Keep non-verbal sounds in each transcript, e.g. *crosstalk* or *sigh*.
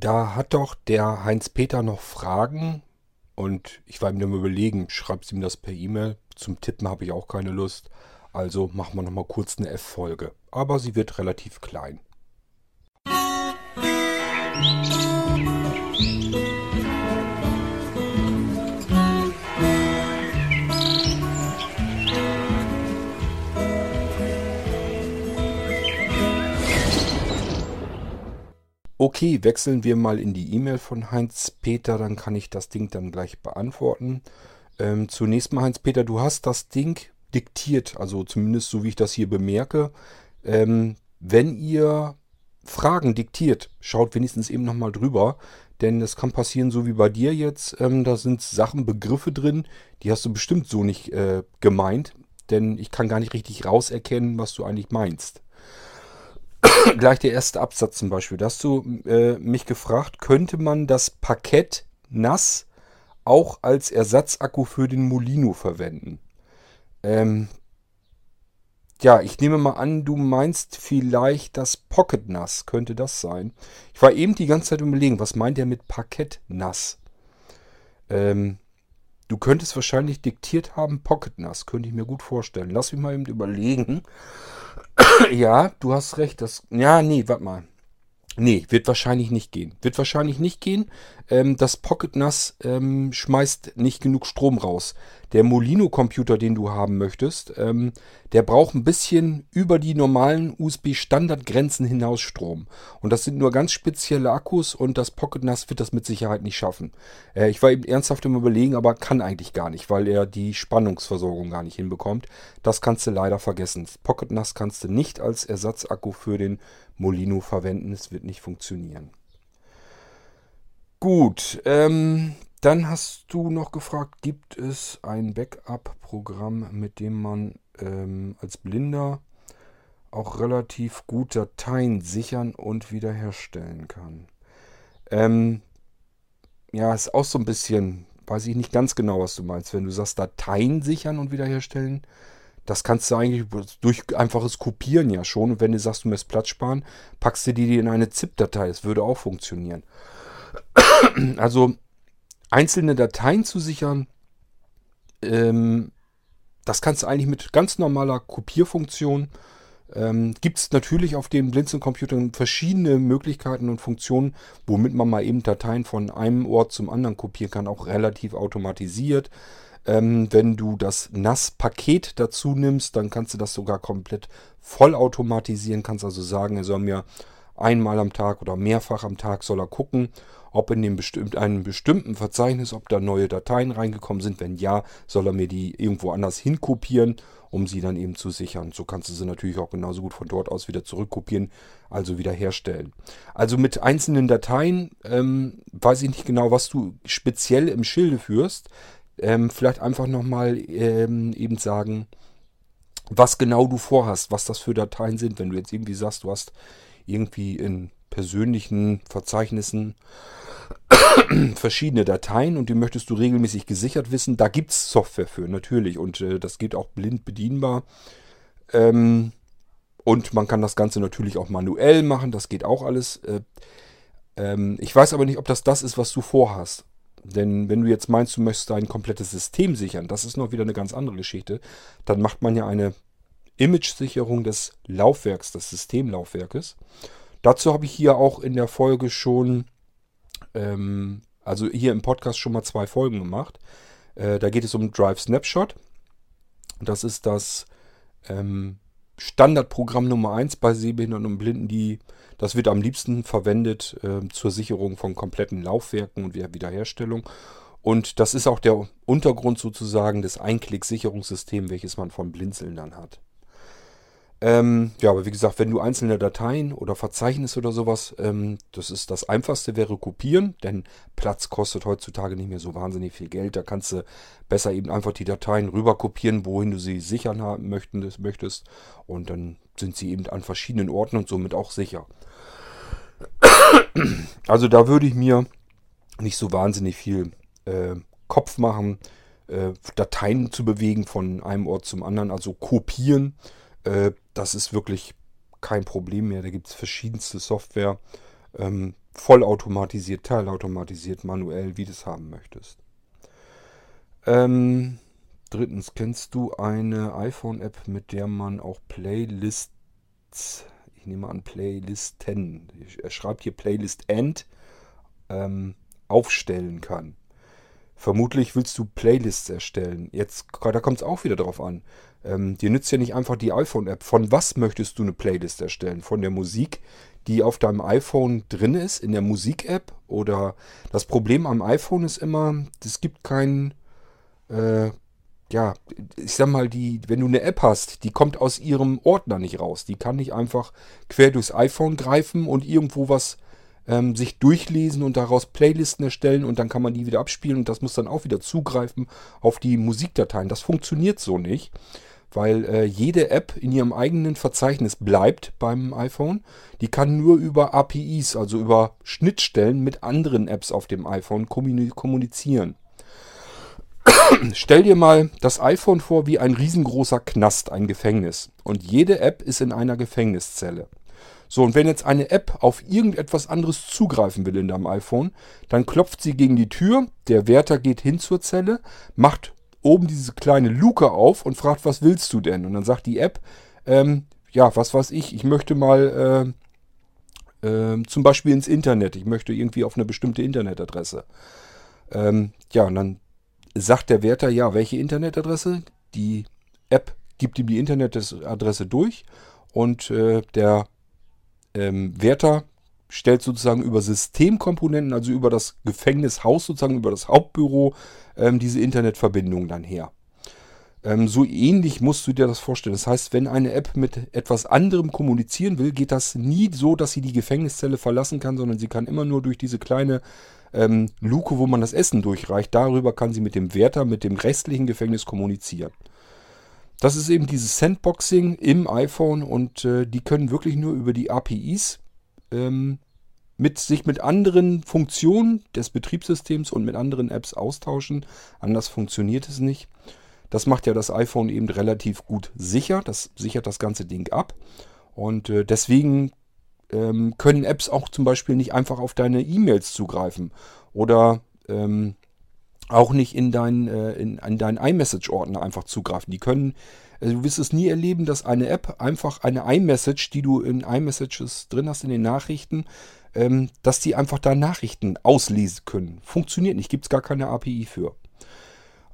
Da hat doch der Heinz-Peter noch Fragen und ich war ihm dann überlegen, schreibst ihm das per E-Mail. Zum Tippen habe ich auch keine Lust. Also machen wir nochmal kurz eine F-Folge. Aber sie wird relativ klein. Okay, wechseln wir mal in die E-Mail von Heinz-Peter, dann kann ich das Ding dann gleich beantworten. Ähm, zunächst mal, Heinz-Peter, du hast das Ding diktiert, also zumindest so wie ich das hier bemerke. Ähm, wenn ihr Fragen diktiert, schaut wenigstens eben nochmal drüber, denn es kann passieren, so wie bei dir jetzt, ähm, da sind Sachen, Begriffe drin, die hast du bestimmt so nicht äh, gemeint, denn ich kann gar nicht richtig rauserkennen, was du eigentlich meinst. *coughs* Gleich der erste Absatz zum Beispiel. Da hast du äh, mich gefragt, könnte man das Parkett nass auch als Ersatzakku für den Molino verwenden? Ähm, ja, ich nehme mal an, du meinst vielleicht das Pocket Nass. Könnte das sein? Ich war eben die ganze Zeit überlegen, was meint er mit Parkett nass? Ähm, du könntest wahrscheinlich diktiert haben Pocket Nass. Könnte ich mir gut vorstellen. Lass mich mal eben überlegen. Ja, du hast recht. Das, ja, nee, warte mal. Nee, wird wahrscheinlich nicht gehen. Wird wahrscheinlich nicht gehen. Ähm, das Pocket NAS ähm, schmeißt nicht genug Strom raus. Der Molino-Computer, den du haben möchtest, ähm, der braucht ein bisschen über die normalen USB-Standardgrenzen hinaus Strom. Und das sind nur ganz spezielle Akkus und das Pocket NAS wird das mit Sicherheit nicht schaffen. Äh, ich war eben ernsthaft im Überlegen, aber kann eigentlich gar nicht, weil er die Spannungsversorgung gar nicht hinbekommt. Das kannst du leider vergessen. Das Pocket NAS kannst du nicht als Ersatzakku für den Molino verwenden. Es wird nicht funktionieren. Gut, ähm, dann hast du noch gefragt, gibt es ein Backup-Programm, mit dem man ähm, als Blinder auch relativ gut Dateien sichern und wiederherstellen kann? Ähm, ja, ist auch so ein bisschen, weiß ich nicht ganz genau, was du meinst. Wenn du sagst, Dateien sichern und wiederherstellen, das kannst du eigentlich durch einfaches Kopieren ja schon. Und wenn du sagst, du möchtest Platz sparen, packst du die in eine ZIP-Datei. Das würde auch funktionieren. *coughs* Also einzelne Dateien zu sichern, ähm, das kannst du eigentlich mit ganz normaler Kopierfunktion. Ähm, Gibt es natürlich auf den Blinzeln-Computern verschiedene Möglichkeiten und Funktionen, womit man mal eben Dateien von einem Ort zum anderen kopieren kann, auch relativ automatisiert. Ähm, wenn du das NAS-Paket dazu nimmst, dann kannst du das sogar komplett vollautomatisieren. Kannst also sagen, er soll mir einmal am Tag oder mehrfach am Tag soll er gucken, ob in dem bestimmt, einem bestimmten Verzeichnis, ob da neue Dateien reingekommen sind. Wenn ja, soll er mir die irgendwo anders hinkopieren, um sie dann eben zu sichern. So kannst du sie natürlich auch genauso gut von dort aus wieder zurückkopieren, also wieder herstellen. Also mit einzelnen Dateien ähm, weiß ich nicht genau, was du speziell im Schilde führst. Ähm, vielleicht einfach nochmal ähm, eben sagen, was genau du vorhast, was das für Dateien sind. Wenn du jetzt irgendwie sagst, du hast irgendwie in persönlichen Verzeichnissen *clears throat* verschiedene Dateien und die möchtest du regelmäßig gesichert wissen. Da gibt es Software für, natürlich. Und äh, das geht auch blind bedienbar. Ähm, und man kann das Ganze natürlich auch manuell machen. Das geht auch alles. Äh, ähm, ich weiß aber nicht, ob das das ist, was du vorhast. Denn wenn du jetzt meinst, du möchtest dein komplettes System sichern, das ist noch wieder eine ganz andere Geschichte. Dann macht man ja eine Image-Sicherung des Laufwerks, des Systemlaufwerkes. Dazu habe ich hier auch in der Folge schon, ähm, also hier im Podcast schon mal zwei Folgen gemacht. Äh, da geht es um Drive Snapshot. Das ist das ähm, Standardprogramm Nummer 1 bei Sehbehinderten und Blinden. Die, das wird am liebsten verwendet äh, zur Sicherung von kompletten Laufwerken und Wiederherstellung. Und das ist auch der Untergrund sozusagen des Einklick-Sicherungssystems, welches man von Blinzeln dann hat. Ähm, ja, aber wie gesagt, wenn du einzelne Dateien oder Verzeichnisse oder sowas, ähm, das ist das Einfachste wäre kopieren, denn Platz kostet heutzutage nicht mehr so wahnsinnig viel Geld. Da kannst du besser eben einfach die Dateien rüber kopieren, wohin du sie sichern haben möchtest. Und dann sind sie eben an verschiedenen Orten und somit auch sicher. Also da würde ich mir nicht so wahnsinnig viel äh, Kopf machen, äh, Dateien zu bewegen von einem Ort zum anderen, also kopieren äh, das ist wirklich kein Problem mehr. Da gibt es verschiedenste Software. Ähm, vollautomatisiert, teilautomatisiert, manuell, wie du es haben möchtest. Ähm, drittens, kennst du eine iPhone-App, mit der man auch Playlists, ich nehme an Playlisten, er schreibt hier Playlist End, ähm, aufstellen kann? Vermutlich willst du Playlists erstellen. Jetzt, da kommt es auch wieder drauf an. Ähm, dir nützt ja nicht einfach die iPhone-App. Von was möchtest du eine Playlist erstellen? Von der Musik, die auf deinem iPhone drin ist, in der Musik-App? Oder das Problem am iPhone ist immer, es gibt keinen, äh, ja, ich sag mal, die, wenn du eine App hast, die kommt aus ihrem Ordner nicht raus. Die kann nicht einfach quer durchs iPhone greifen und irgendwo was ähm, sich durchlesen und daraus Playlisten erstellen und dann kann man die wieder abspielen und das muss dann auch wieder zugreifen auf die Musikdateien. Das funktioniert so nicht, weil äh, jede App in ihrem eigenen Verzeichnis bleibt beim iPhone. Die kann nur über APIs, also über Schnittstellen mit anderen Apps auf dem iPhone kommunizieren. *clears throat* Stell dir mal das iPhone vor wie ein riesengroßer Knast, ein Gefängnis. Und jede App ist in einer Gefängniszelle. So, und wenn jetzt eine App auf irgendetwas anderes zugreifen will in deinem iPhone, dann klopft sie gegen die Tür, der Wärter geht hin zur Zelle, macht oben diese kleine Luke auf und fragt, was willst du denn? Und dann sagt die App, ähm, ja, was weiß ich, ich möchte mal äh, äh, zum Beispiel ins Internet, ich möchte irgendwie auf eine bestimmte Internetadresse. Ähm, ja, und dann sagt der Wärter, ja, welche Internetadresse? Die App gibt ihm die Internetadresse durch und äh, der ähm, Wärter stellt sozusagen über Systemkomponenten, also über das Gefängnishaus, sozusagen über das Hauptbüro, ähm, diese Internetverbindung dann her. Ähm, so ähnlich musst du dir das vorstellen. Das heißt, wenn eine App mit etwas anderem kommunizieren will, geht das nie so, dass sie die Gefängniszelle verlassen kann, sondern sie kann immer nur durch diese kleine ähm, Luke, wo man das Essen durchreicht, darüber kann sie mit dem Wärter, mit dem restlichen Gefängnis kommunizieren. Das ist eben dieses Sandboxing im iPhone und äh, die können wirklich nur über die APIs ähm, mit, sich mit anderen Funktionen des Betriebssystems und mit anderen Apps austauschen. Anders funktioniert es nicht. Das macht ja das iPhone eben relativ gut sicher. Das sichert das ganze Ding ab. Und äh, deswegen ähm, können Apps auch zum Beispiel nicht einfach auf deine E-Mails zugreifen oder ähm, auch nicht in deinen, äh, in, in deinen iMessage-Ordner einfach zugreifen. Die können, also du wirst es nie erleben, dass eine App einfach eine iMessage, die du in iMessages drin hast, in den Nachrichten, ähm, dass die einfach da Nachrichten auslesen können. Funktioniert nicht, gibt es gar keine API für.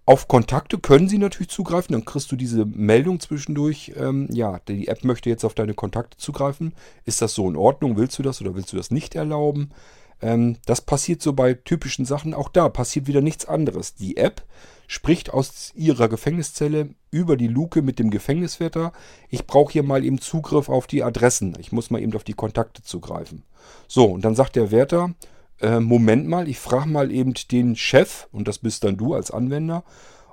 Auf Kontakte können sie natürlich zugreifen, dann kriegst du diese Meldung zwischendurch, ähm, ja, die App möchte jetzt auf deine Kontakte zugreifen. Ist das so in Ordnung? Willst du das oder willst du das nicht erlauben? Ähm, das passiert so bei typischen Sachen. Auch da passiert wieder nichts anderes. Die App spricht aus ihrer Gefängniszelle über die Luke mit dem Gefängniswärter. Ich brauche hier mal eben Zugriff auf die Adressen. Ich muss mal eben auf die Kontakte zugreifen. So, und dann sagt der Wärter, äh, Moment mal, ich frage mal eben den Chef, und das bist dann du als Anwender,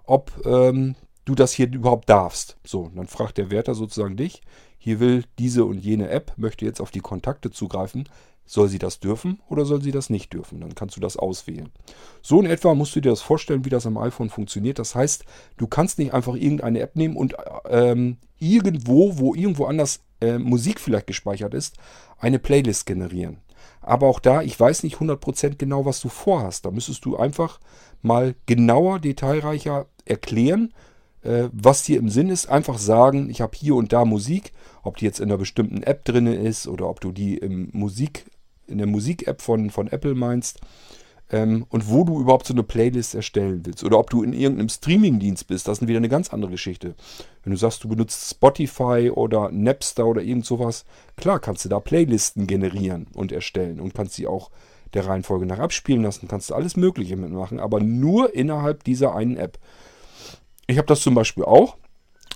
ob ähm, du das hier überhaupt darfst. So, dann fragt der Wärter sozusagen dich, hier will diese und jene App, möchte jetzt auf die Kontakte zugreifen. Soll sie das dürfen oder soll sie das nicht dürfen? Dann kannst du das auswählen. So in etwa musst du dir das vorstellen, wie das am iPhone funktioniert. Das heißt, du kannst nicht einfach irgendeine App nehmen und ähm, irgendwo, wo irgendwo anders äh, Musik vielleicht gespeichert ist, eine Playlist generieren. Aber auch da, ich weiß nicht 100% genau, was du vorhast. Da müsstest du einfach mal genauer, detailreicher erklären, was dir im Sinn ist. Einfach sagen, ich habe hier und da Musik, ob die jetzt in einer bestimmten App drin ist oder ob du die im Musik in der Musik-App von, von Apple meinst ähm, und wo du überhaupt so eine Playlist erstellen willst. Oder ob du in irgendeinem Streaming-Dienst bist, das ist wieder eine ganz andere Geschichte. Wenn du sagst, du benutzt Spotify oder Napster oder irgend sowas, klar kannst du da Playlisten generieren und erstellen und kannst sie auch der Reihenfolge nach abspielen lassen, kannst du alles Mögliche mitmachen, aber nur innerhalb dieser einen App. Ich habe das zum Beispiel auch,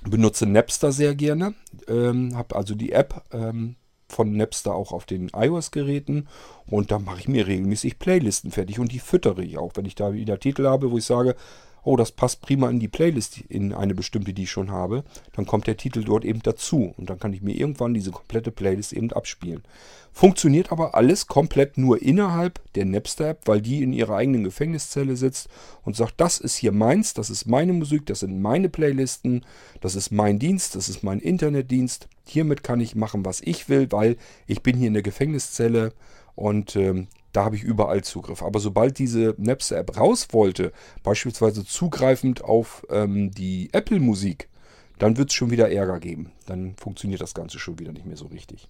benutze Napster sehr gerne, ähm, habe also die App ähm, von Napster auch auf den iOS-Geräten und da mache ich mir regelmäßig Playlisten fertig und die füttere ich auch. Wenn ich da wieder Titel habe, wo ich sage, oh, das passt prima in die Playlist, in eine bestimmte, die ich schon habe, dann kommt der Titel dort eben dazu und dann kann ich mir irgendwann diese komplette Playlist eben abspielen. Funktioniert aber alles komplett nur innerhalb der Napster-App, weil die in ihrer eigenen Gefängniszelle sitzt und sagt, das ist hier meins, das ist meine Musik, das sind meine Playlisten, das ist mein Dienst, das ist mein Internetdienst. Hiermit kann ich machen, was ich will, weil ich bin hier in der Gefängniszelle und ähm, da habe ich überall Zugriff. Aber sobald diese Napster-App raus wollte, beispielsweise zugreifend auf ähm, die Apple-Musik, dann wird es schon wieder Ärger geben. Dann funktioniert das Ganze schon wieder nicht mehr so richtig.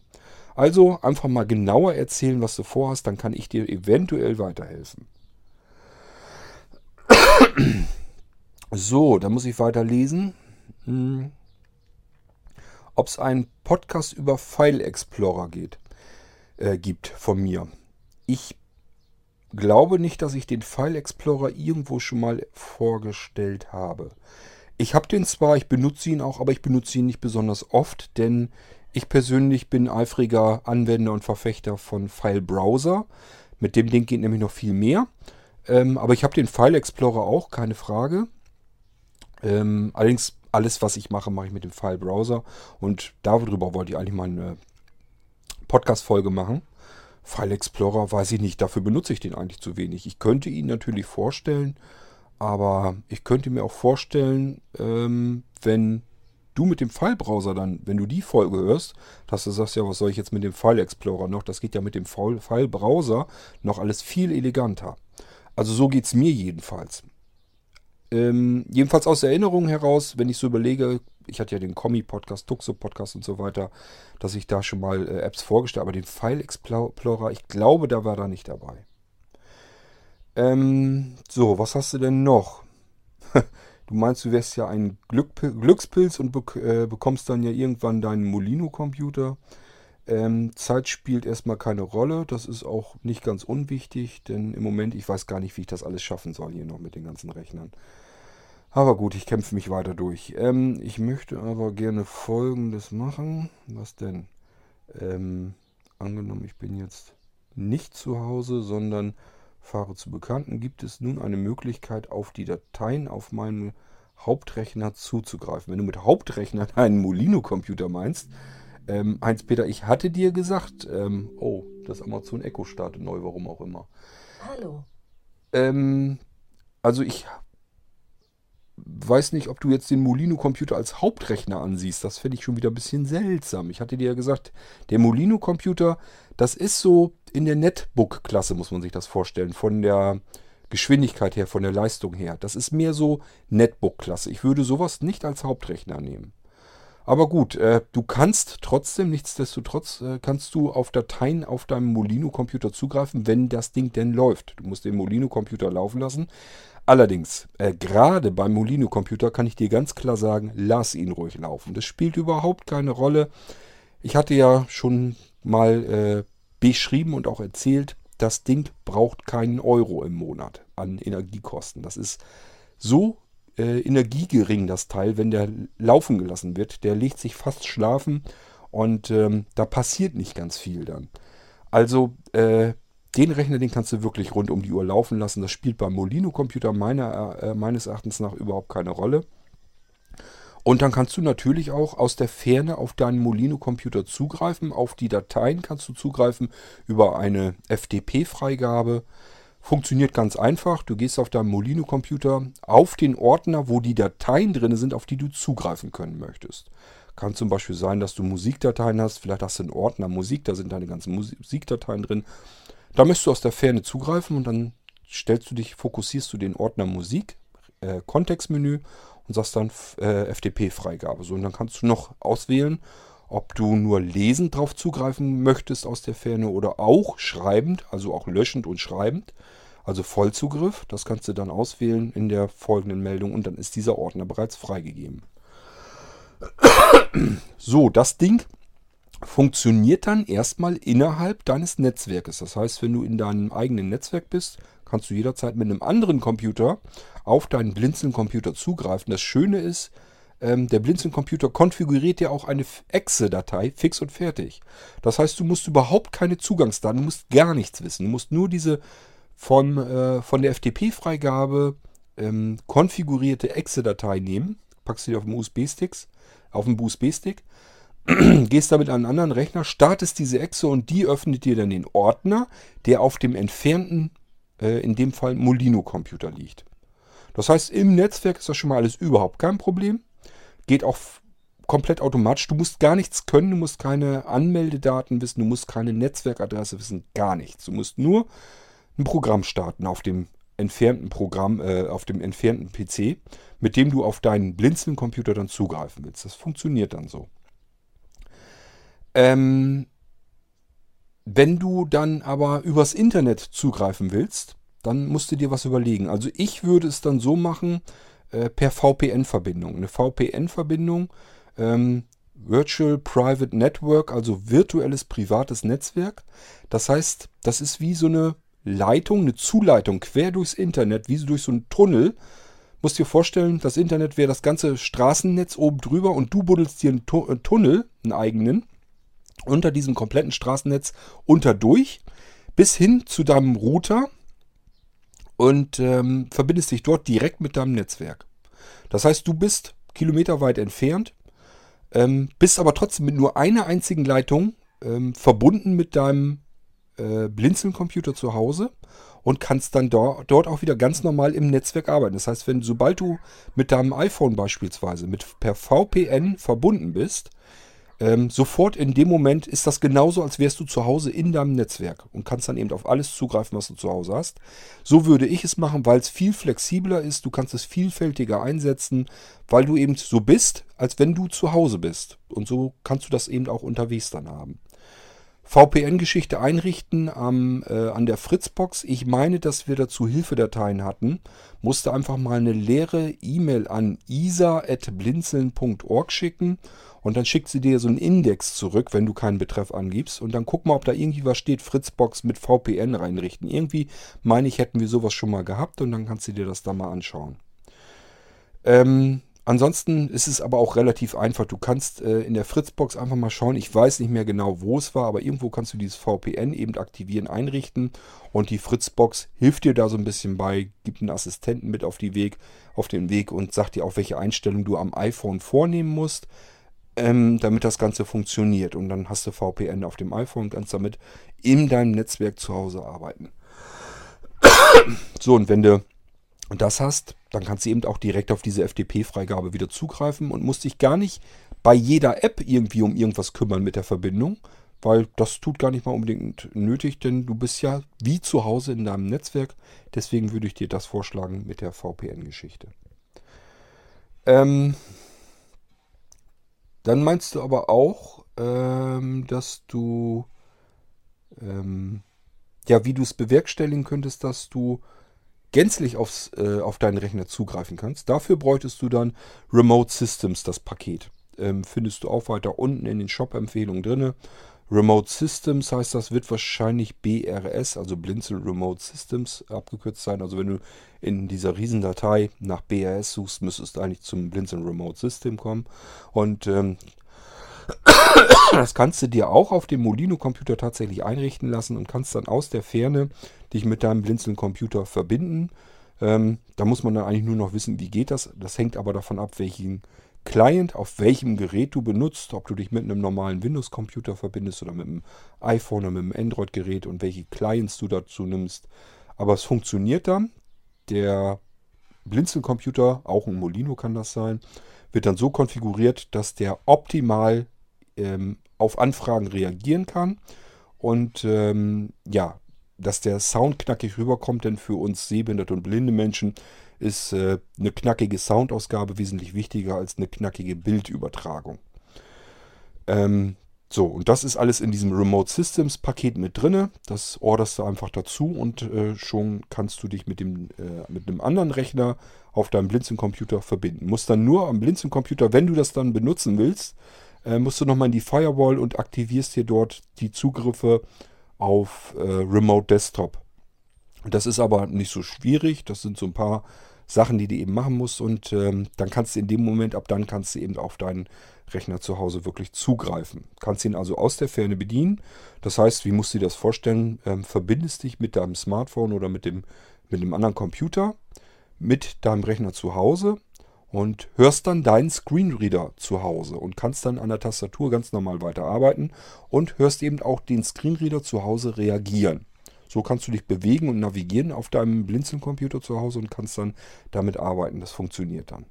Also einfach mal genauer erzählen, was du vorhast, dann kann ich dir eventuell weiterhelfen. *coughs* So, dann muss ich weiterlesen. Hm. Ob es einen Podcast über File Explorer geht, äh, gibt von mir. Ich glaube nicht, dass ich den File Explorer irgendwo schon mal vorgestellt habe. Ich habe den zwar, ich benutze ihn auch, aber ich benutze ihn nicht besonders oft, denn ich persönlich bin eifriger Anwender und Verfechter von File Browser. Mit dem Ding geht nämlich noch viel mehr. Ähm, aber ich habe den File Explorer auch, keine Frage. Ähm, allerdings alles, was ich mache, mache ich mit dem File Browser. Und darüber wollte ich eigentlich mal eine Podcast-Folge machen. File Explorer weiß ich nicht, dafür benutze ich den eigentlich zu wenig. Ich könnte ihn natürlich vorstellen, aber ich könnte mir auch vorstellen, ähm, wenn du mit dem File-Browser dann, wenn du die Folge hörst, dass du sagst, ja, was soll ich jetzt mit dem File Explorer noch? Das geht ja mit dem File-Browser noch alles viel eleganter. Also so geht es mir jedenfalls. Ähm, jedenfalls aus Erinnerung heraus, wenn ich so überlege, ich hatte ja den Kommi-Podcast, Tuxo-Podcast und so weiter, dass ich da schon mal äh, Apps vorgestellt habe, aber den File Explorer, ich glaube, da war da nicht dabei. Ähm, so, was hast du denn noch? *laughs* du meinst, du wärst ja ein Glück, Glückspilz und bek äh, bekommst dann ja irgendwann deinen Molino-Computer. Ähm, Zeit spielt erstmal keine Rolle. Das ist auch nicht ganz unwichtig, denn im Moment, ich weiß gar nicht, wie ich das alles schaffen soll hier noch mit den ganzen Rechnern. Aber gut, ich kämpfe mich weiter durch. Ähm, ich möchte aber gerne Folgendes machen. Was denn? Ähm, angenommen, ich bin jetzt nicht zu Hause, sondern fahre zu Bekannten, gibt es nun eine Möglichkeit, auf die Dateien auf meinem Hauptrechner zuzugreifen. Wenn du mit Hauptrechner einen Molino-Computer meinst, ähm, Heinz-Peter, ich hatte dir gesagt, ähm, oh, das Amazon Echo startet neu, warum auch immer. Hallo. Ähm, also ich weiß nicht, ob du jetzt den Molino-Computer als Hauptrechner ansiehst. Das finde ich schon wieder ein bisschen seltsam. Ich hatte dir ja gesagt, der Molino-Computer, das ist so in der Netbook-Klasse, muss man sich das vorstellen. Von der Geschwindigkeit her, von der Leistung her. Das ist mehr so Netbook-Klasse. Ich würde sowas nicht als Hauptrechner nehmen. Aber gut, äh, du kannst trotzdem, nichtsdestotrotz, äh, kannst du auf Dateien auf deinem Molino-Computer zugreifen, wenn das Ding denn läuft. Du musst den Molino-Computer laufen lassen. Allerdings, äh, gerade beim Molino-Computer kann ich dir ganz klar sagen, lass ihn ruhig laufen. Das spielt überhaupt keine Rolle. Ich hatte ja schon mal äh, beschrieben und auch erzählt, das Ding braucht keinen Euro im Monat an Energiekosten. Das ist so äh, energiegering, das Teil, wenn der laufen gelassen wird. Der legt sich fast schlafen und ähm, da passiert nicht ganz viel dann. Also äh, den Rechner, den kannst du wirklich rund um die Uhr laufen lassen. Das spielt beim Molino-Computer äh, meines Erachtens nach überhaupt keine Rolle. Und dann kannst du natürlich auch aus der Ferne auf deinen Molino-Computer zugreifen. Auf die Dateien kannst du zugreifen über eine FTP-Freigabe. Funktioniert ganz einfach. Du gehst auf deinem Molino-Computer auf den Ordner, wo die Dateien drin sind, auf die du zugreifen können möchtest. Kann zum Beispiel sein, dass du Musikdateien hast. Vielleicht hast du einen Ordner Musik, da sind deine ganzen Musikdateien drin. Da möchtest du aus der Ferne zugreifen und dann stellst du dich, fokussierst du den Ordner Musik, äh, Kontextmenü und sagst dann äh, FTP-Freigabe. So, und dann kannst du noch auswählen, ob du nur lesend drauf zugreifen möchtest aus der Ferne oder auch schreibend, also auch löschend und schreibend. Also Vollzugriff, das kannst du dann auswählen in der folgenden Meldung und dann ist dieser Ordner bereits freigegeben. So, das Ding funktioniert dann erstmal innerhalb deines Netzwerkes. Das heißt, wenn du in deinem eigenen Netzwerk bist, kannst du jederzeit mit einem anderen Computer auf deinen Blinzeln-Computer zugreifen. Das Schöne ist, ähm, der Blinzeln-Computer konfiguriert ja auch eine Exe-Datei fix und fertig. Das heißt, du musst überhaupt keine Zugangsdaten, du musst gar nichts wissen. Du musst nur diese von, äh, von der FTP-Freigabe ähm, konfigurierte Exe-Datei nehmen, packst sie auf den USB-Stick, auf den USB-Stick, *clears throat* gehst damit an einen anderen Rechner, startest diese Exe und die öffnet dir dann den Ordner, der auf dem entfernten, äh, in dem Fall Molino-Computer liegt. Das heißt, im Netzwerk ist das schon mal alles überhaupt kein Problem. Geht auch komplett automatisch. Du musst gar nichts können, du musst keine Anmeldedaten wissen, du musst keine Netzwerkadresse wissen, gar nichts. Du musst nur ein Programm starten auf dem entfernten Programm, äh, auf dem entfernten PC, mit dem du auf deinen Blinzeln-Computer dann zugreifen willst. Das funktioniert dann so. Ähm, wenn du dann aber übers Internet zugreifen willst, dann musst du dir was überlegen. Also ich würde es dann so machen, äh, per VPN-Verbindung. Eine VPN-Verbindung, ähm, Virtual Private Network, also virtuelles privates Netzwerk. Das heißt, das ist wie so eine Leitung, eine Zuleitung quer durchs Internet, wie so durch so einen Tunnel. Musst dir vorstellen, das Internet wäre das ganze Straßennetz oben drüber und du buddelst dir einen tu äh, Tunnel, einen eigenen, unter diesem kompletten Straßennetz unterdurch bis hin zu deinem Router und ähm, verbindest dich dort direkt mit deinem Netzwerk. Das heißt, du bist kilometerweit entfernt, ähm, bist aber trotzdem mit nur einer einzigen Leitung ähm, verbunden mit deinem äh, Blinzeln-Computer zu Hause und kannst dann do dort auch wieder ganz normal im Netzwerk arbeiten. Das heißt, wenn sobald du mit deinem iPhone beispielsweise mit per VPN verbunden bist, ähm, sofort in dem Moment ist das genauso, als wärst du zu Hause in deinem Netzwerk und kannst dann eben auf alles zugreifen, was du zu Hause hast. So würde ich es machen, weil es viel flexibler ist. Du kannst es vielfältiger einsetzen, weil du eben so bist, als wenn du zu Hause bist. Und so kannst du das eben auch unterwegs dann haben. VPN-Geschichte einrichten am, äh, an der Fritzbox. Ich meine, dass wir dazu Hilfedateien hatten. Musste einfach mal eine leere E-Mail an isa.blinzeln.org schicken und dann schickt sie dir so einen Index zurück, wenn du keinen Betreff angibst. Und dann guck mal, ob da irgendwie was steht, Fritzbox mit VPN reinrichten. Irgendwie meine ich, hätten wir sowas schon mal gehabt und dann kannst du dir das da mal anschauen. Ähm, Ansonsten ist es aber auch relativ einfach. Du kannst äh, in der Fritzbox einfach mal schauen. Ich weiß nicht mehr genau, wo es war, aber irgendwo kannst du dieses VPN eben aktivieren, einrichten. Und die Fritzbox hilft dir da so ein bisschen bei, gibt einen Assistenten mit auf, die Weg, auf den Weg und sagt dir auch, welche Einstellungen du am iPhone vornehmen musst, ähm, damit das Ganze funktioniert. Und dann hast du VPN auf dem iPhone und kannst damit in deinem Netzwerk zu Hause arbeiten. so, und wenn du das hast, dann kannst du eben auch direkt auf diese FTP-Freigabe wieder zugreifen und musst dich gar nicht bei jeder App irgendwie um irgendwas kümmern mit der Verbindung, weil das tut gar nicht mal unbedingt nötig, denn du bist ja wie zu Hause in deinem Netzwerk. Deswegen würde ich dir das vorschlagen mit der VPN-Geschichte. Ähm, dann meinst du aber auch, ähm, dass du, ähm, ja, wie du es bewerkstelligen könntest, dass du gänzlich aufs, äh, auf deinen Rechner zugreifen kannst. Dafür bräuchtest du dann Remote Systems, das Paket. Ähm, findest du auch weiter unten in den Shop-Empfehlungen drin. Remote Systems heißt das, wird wahrscheinlich BRS, also Blinzel Remote Systems abgekürzt sein. Also wenn du in dieser Riesendatei nach BRS suchst, müsstest du eigentlich zum Blinzel Remote System kommen. Und ähm, *coughs* das kannst du dir auch auf dem Molino-Computer tatsächlich einrichten lassen und kannst dann aus der Ferne dich mit deinem Blinzeln-Computer verbinden. Ähm, da muss man dann eigentlich nur noch wissen, wie geht das. Das hängt aber davon ab, welchen Client auf welchem Gerät du benutzt, ob du dich mit einem normalen Windows-Computer verbindest oder mit einem iPhone oder mit einem Android-Gerät und welche Clients du dazu nimmst. Aber es funktioniert dann. Der Blinzeln-Computer, auch ein Molino kann das sein, wird dann so konfiguriert, dass der optimal ähm, auf Anfragen reagieren kann. Und ähm, ja, dass der Sound knackig rüberkommt, denn für uns sehbehinderte und blinde Menschen ist äh, eine knackige Soundausgabe wesentlich wichtiger als eine knackige Bildübertragung. Ähm, so, und das ist alles in diesem Remote Systems Paket mit drin. Das orderst du einfach dazu und äh, schon kannst du dich mit, dem, äh, mit einem anderen Rechner auf deinem Blinzeln-Computer verbinden. Musst dann nur am Blinzeln-Computer, wenn du das dann benutzen willst, äh, musst du nochmal in die Firewall und aktivierst hier dort die Zugriffe auf äh, Remote Desktop. Das ist aber nicht so schwierig. Das sind so ein paar Sachen, die du eben machen musst. Und ähm, dann kannst du in dem Moment, ab dann kannst du eben auf deinen Rechner zu Hause wirklich zugreifen. Kannst ihn also aus der Ferne bedienen. Das heißt, wie musst du dir das vorstellen? Ähm, verbindest dich mit deinem Smartphone oder mit dem, mit dem anderen Computer mit deinem Rechner zu Hause und hörst dann deinen Screenreader zu Hause und kannst dann an der Tastatur ganz normal weiterarbeiten und hörst eben auch den Screenreader zu Hause reagieren. So kannst du dich bewegen und navigieren auf deinem Blinzeln-Computer zu Hause und kannst dann damit arbeiten. Das funktioniert dann.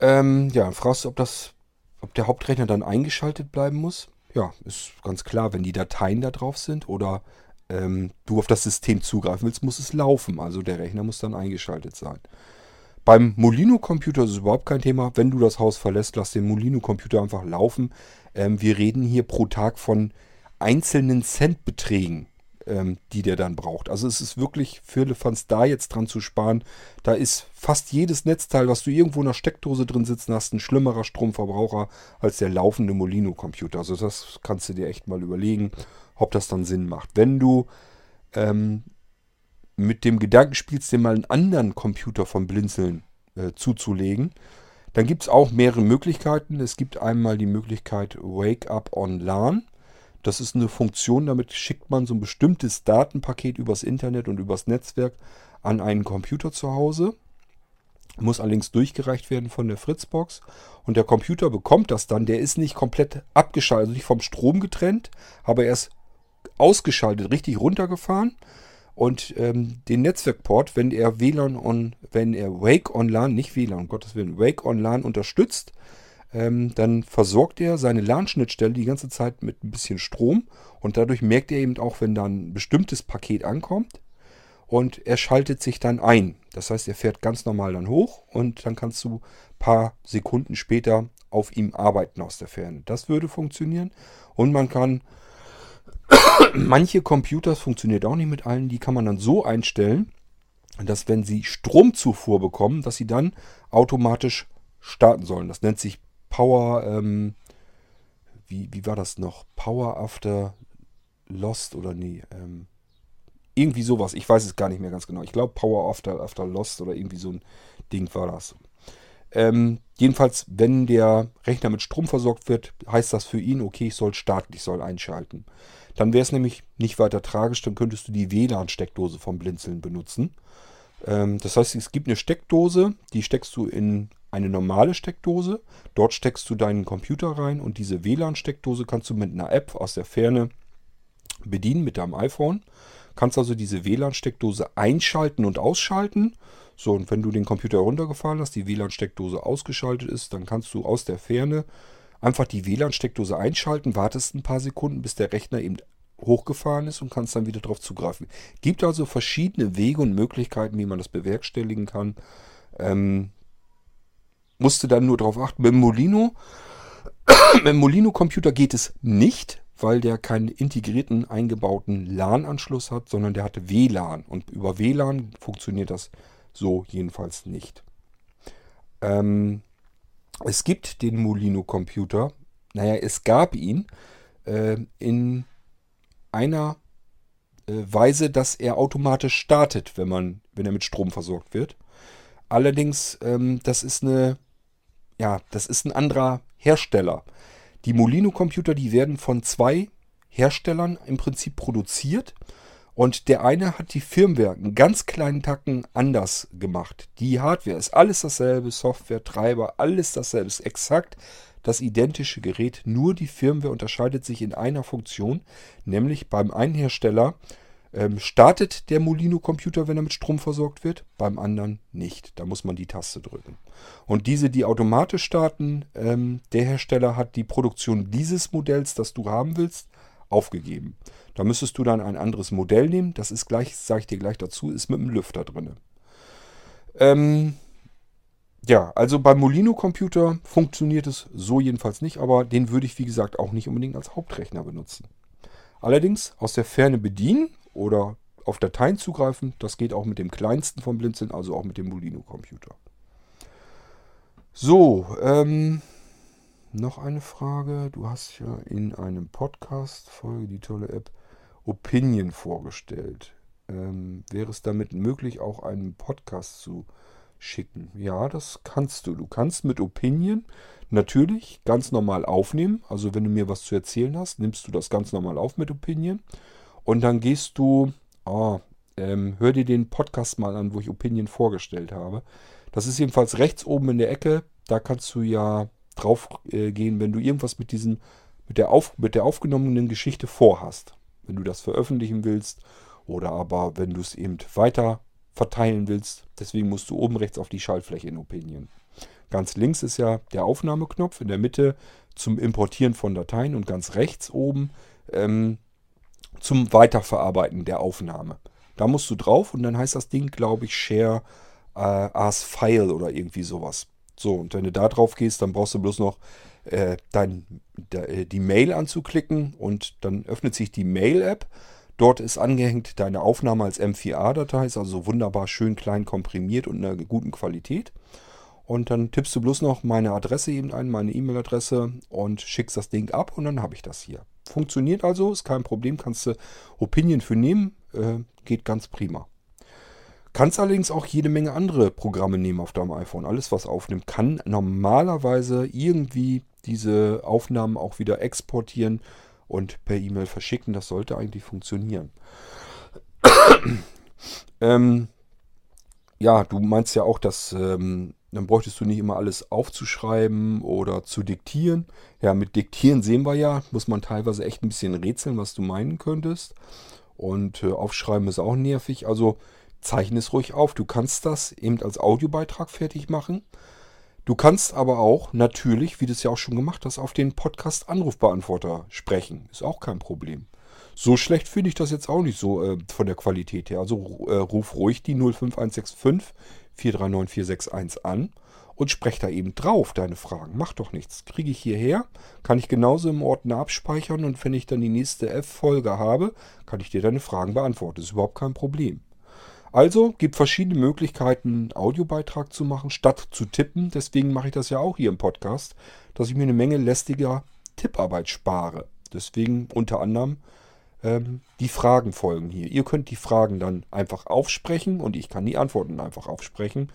Ähm, ja, fragst du, ob das, ob der Hauptrechner dann eingeschaltet bleiben muss? Ja, ist ganz klar, wenn die Dateien da drauf sind oder ähm, du auf das System zugreifen willst, muss es laufen. Also der Rechner muss dann eingeschaltet sein. Beim Molino-Computer ist es überhaupt kein Thema. Wenn du das Haus verlässt, lass den Molino-Computer einfach laufen. Ähm, wir reden hier pro Tag von einzelnen Centbeträgen ähm, die der dann braucht. Also es ist wirklich für Elefants da jetzt dran zu sparen. Da ist fast jedes Netzteil, was du irgendwo in der Steckdose drin sitzen hast, ein schlimmerer Stromverbraucher als der laufende Molino-Computer. Also das kannst du dir echt mal überlegen, ob das dann Sinn macht. Wenn du ähm, mit dem Gedanken spielst, dir mal einen anderen Computer vom Blinzeln äh, zuzulegen, dann gibt es auch mehrere Möglichkeiten. Es gibt einmal die Möglichkeit Wake Up on LAN. Das ist eine Funktion, damit schickt man so ein bestimmtes Datenpaket übers Internet und übers Netzwerk an einen Computer zu Hause. Muss allerdings durchgereicht werden von der Fritzbox. Und der Computer bekommt das dann. Der ist nicht komplett abgeschaltet, also nicht vom Strom getrennt, aber er ist ausgeschaltet, richtig runtergefahren. Und ähm, den Netzwerkport, wenn er WLAN on, wenn er Wake on LAN, nicht WLAN, um Gottes Willen, Wake on LAN unterstützt, ähm, dann versorgt er seine LAN-Schnittstelle die ganze Zeit mit ein bisschen Strom und dadurch merkt er eben auch, wenn dann ein bestimmtes Paket ankommt und er schaltet sich dann ein. Das heißt, er fährt ganz normal dann hoch und dann kannst du ein paar Sekunden später auf ihm arbeiten aus der Ferne. Das würde funktionieren und man kann *coughs* manche Computer, funktioniert auch nicht mit allen, die kann man dann so einstellen, dass wenn sie Stromzufuhr bekommen, dass sie dann automatisch starten sollen. Das nennt sich Power, ähm, wie, wie war das noch? Power After Lost oder nee? Ähm, irgendwie sowas. Ich weiß es gar nicht mehr ganz genau. Ich glaube Power After, After Lost oder irgendwie so ein Ding war das. Ähm, jedenfalls, wenn der Rechner mit Strom versorgt wird, heißt das für ihn, okay, ich soll starten, ich soll einschalten. Dann wäre es nämlich nicht weiter tragisch, dann könntest du die WLAN-Steckdose vom Blinzeln benutzen. Ähm, das heißt, es gibt eine Steckdose, die steckst du in eine normale Steckdose. Dort steckst du deinen Computer rein und diese WLAN-Steckdose kannst du mit einer App aus der Ferne bedienen mit deinem iPhone. Kannst also diese WLAN-Steckdose einschalten und ausschalten. So, und wenn du den Computer runtergefahren hast, die WLAN-Steckdose ausgeschaltet ist, dann kannst du aus der Ferne einfach die WLAN-Steckdose einschalten, wartest ein paar Sekunden, bis der Rechner eben hochgefahren ist und kannst dann wieder darauf zugreifen. Gibt also verschiedene Wege und Möglichkeiten, wie man das bewerkstelligen kann. Ähm, musste dann nur darauf achten. Mit dem Molino, *coughs* mit dem Molino-Computer geht es nicht, weil der keinen integrierten eingebauten LAN-Anschluss hat, sondern der hatte WLAN. Und über WLAN funktioniert das so jedenfalls nicht. Ähm, es gibt den Molino-Computer, naja, es gab ihn äh, in einer äh, Weise, dass er automatisch startet, wenn, man, wenn er mit Strom versorgt wird. Allerdings, ähm, das ist eine ja, das ist ein anderer Hersteller. Die Molino-Computer, die werden von zwei Herstellern im Prinzip produziert. Und der eine hat die Firmware einen ganz kleinen Tacken anders gemacht. Die Hardware ist alles dasselbe, Software, Treiber, alles dasselbe. Ist exakt das identische Gerät, nur die Firmware unterscheidet sich in einer Funktion, nämlich beim einen Hersteller ähm, startet der Molino-Computer, wenn er mit Strom versorgt wird, beim anderen nicht. Da muss man die Taste drücken. Und diese, die automatisch starten, ähm, der Hersteller hat die Produktion dieses Modells, das du haben willst, aufgegeben. Da müsstest du dann ein anderes Modell nehmen. Das ist gleich, sage ich dir gleich dazu, ist mit einem Lüfter drin. Ähm, ja, also beim Molino-Computer funktioniert es so jedenfalls nicht, aber den würde ich, wie gesagt, auch nicht unbedingt als Hauptrechner benutzen. Allerdings aus der Ferne bedienen oder auf Dateien zugreifen. Das geht auch mit dem kleinsten vom Blinzeln, also auch mit dem Molino-Computer. So, ähm, noch eine Frage. Du hast ja in einem Podcast-Folge die tolle App Opinion vorgestellt. Ähm, wäre es damit möglich, auch einen Podcast zu schicken? Ja, das kannst du. Du kannst mit Opinion natürlich ganz normal aufnehmen. Also wenn du mir was zu erzählen hast, nimmst du das ganz normal auf mit Opinion. Und dann gehst du, oh, ähm, hör dir den Podcast mal an, wo ich Opinion vorgestellt habe. Das ist jedenfalls rechts oben in der Ecke. Da kannst du ja drauf äh, gehen, wenn du irgendwas mit diesem, mit der, auf, mit der aufgenommenen Geschichte vorhast. Wenn du das veröffentlichen willst oder aber wenn du es eben weiter verteilen willst. Deswegen musst du oben rechts auf die Schaltfläche in Opinion. Ganz links ist ja der Aufnahmeknopf, in der Mitte zum Importieren von Dateien und ganz rechts oben ähm, zum Weiterverarbeiten der Aufnahme. Da musst du drauf und dann heißt das Ding, glaube ich, Share äh, as File oder irgendwie sowas. So, und wenn du da drauf gehst, dann brauchst du bloß noch äh, dein, de, äh, die Mail anzuklicken und dann öffnet sich die Mail-App. Dort ist angehängt deine Aufnahme als M4A-Datei, ist also wunderbar schön klein komprimiert und in einer guten Qualität. Und dann tippst du bloß noch meine Adresse eben ein, meine E-Mail-Adresse und schickst das Ding ab und dann habe ich das hier. Funktioniert also, ist kein Problem, kannst du Opinion für nehmen, äh, geht ganz prima. Kannst allerdings auch jede Menge andere Programme nehmen auf deinem iPhone. Alles, was aufnimmt, kann normalerweise irgendwie diese Aufnahmen auch wieder exportieren und per E-Mail verschicken. Das sollte eigentlich funktionieren. *clears throat* ähm, ja, du meinst ja auch, dass ähm, dann bräuchtest du nicht immer alles aufzuschreiben oder zu diktieren. Ja, mit Diktieren sehen wir ja, muss man teilweise echt ein bisschen rätseln, was du meinen könntest. Und äh, aufschreiben ist auch nervig. Also zeichne es ruhig auf. Du kannst das eben als Audiobeitrag fertig machen. Du kannst aber auch natürlich, wie du es ja auch schon gemacht hast, auf den Podcast Anrufbeantworter sprechen. Ist auch kein Problem. So schlecht finde ich das jetzt auch nicht so äh, von der Qualität her. Also äh, ruf ruhig die 05165 439 461 an und sprech da eben drauf deine Fragen. Mach doch nichts. Kriege ich hierher, kann ich genauso im Ordner abspeichern und wenn ich dann die nächste F-Folge habe, kann ich dir deine Fragen beantworten. Das ist überhaupt kein Problem. Also gibt verschiedene Möglichkeiten, einen Audiobeitrag zu machen, statt zu tippen. Deswegen mache ich das ja auch hier im Podcast, dass ich mir eine Menge lästiger Tipparbeit spare. Deswegen unter anderem ähm, die Fragen folgen hier. Ihr könnt die Fragen dann einfach aufsprechen und ich kann die Antworten einfach aufsprechen.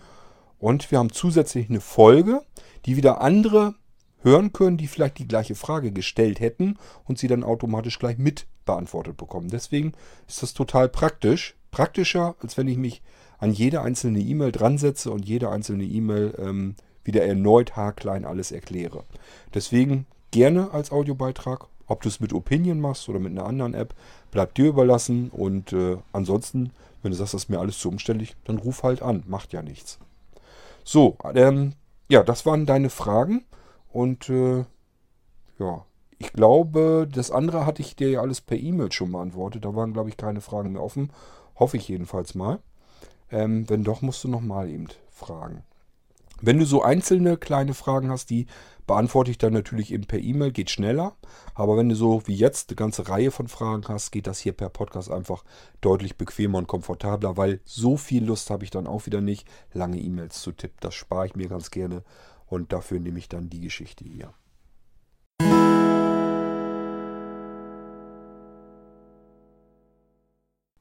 Und wir haben zusätzlich eine Folge, die wieder andere hören können, die vielleicht die gleiche Frage gestellt hätten und sie dann automatisch gleich mit beantwortet bekommen. Deswegen ist das total praktisch. Praktischer, als wenn ich mich an jede einzelne E-Mail dran setze und jede einzelne E-Mail ähm, wieder erneut haarklein alles erkläre. Deswegen gerne als Audiobeitrag. Ob du es mit Opinion machst oder mit einer anderen App, bleibt dir überlassen. Und äh, ansonsten, wenn du sagst, das ist mir alles zu umständlich, dann ruf halt an. Macht ja nichts. So, ähm, ja, das waren deine Fragen. Und äh, ja, ich glaube, das andere hatte ich dir ja alles per E-Mail schon beantwortet. Da waren, glaube ich, keine Fragen mehr offen. Hoffe ich jedenfalls mal. Ähm, wenn doch, musst du nochmal eben fragen. Wenn du so einzelne kleine Fragen hast, die beantworte ich dann natürlich eben per E-Mail, geht schneller. Aber wenn du so wie jetzt eine ganze Reihe von Fragen hast, geht das hier per Podcast einfach deutlich bequemer und komfortabler, weil so viel Lust habe ich dann auch wieder nicht, lange E-Mails zu tippen. Das spare ich mir ganz gerne und dafür nehme ich dann die Geschichte hier.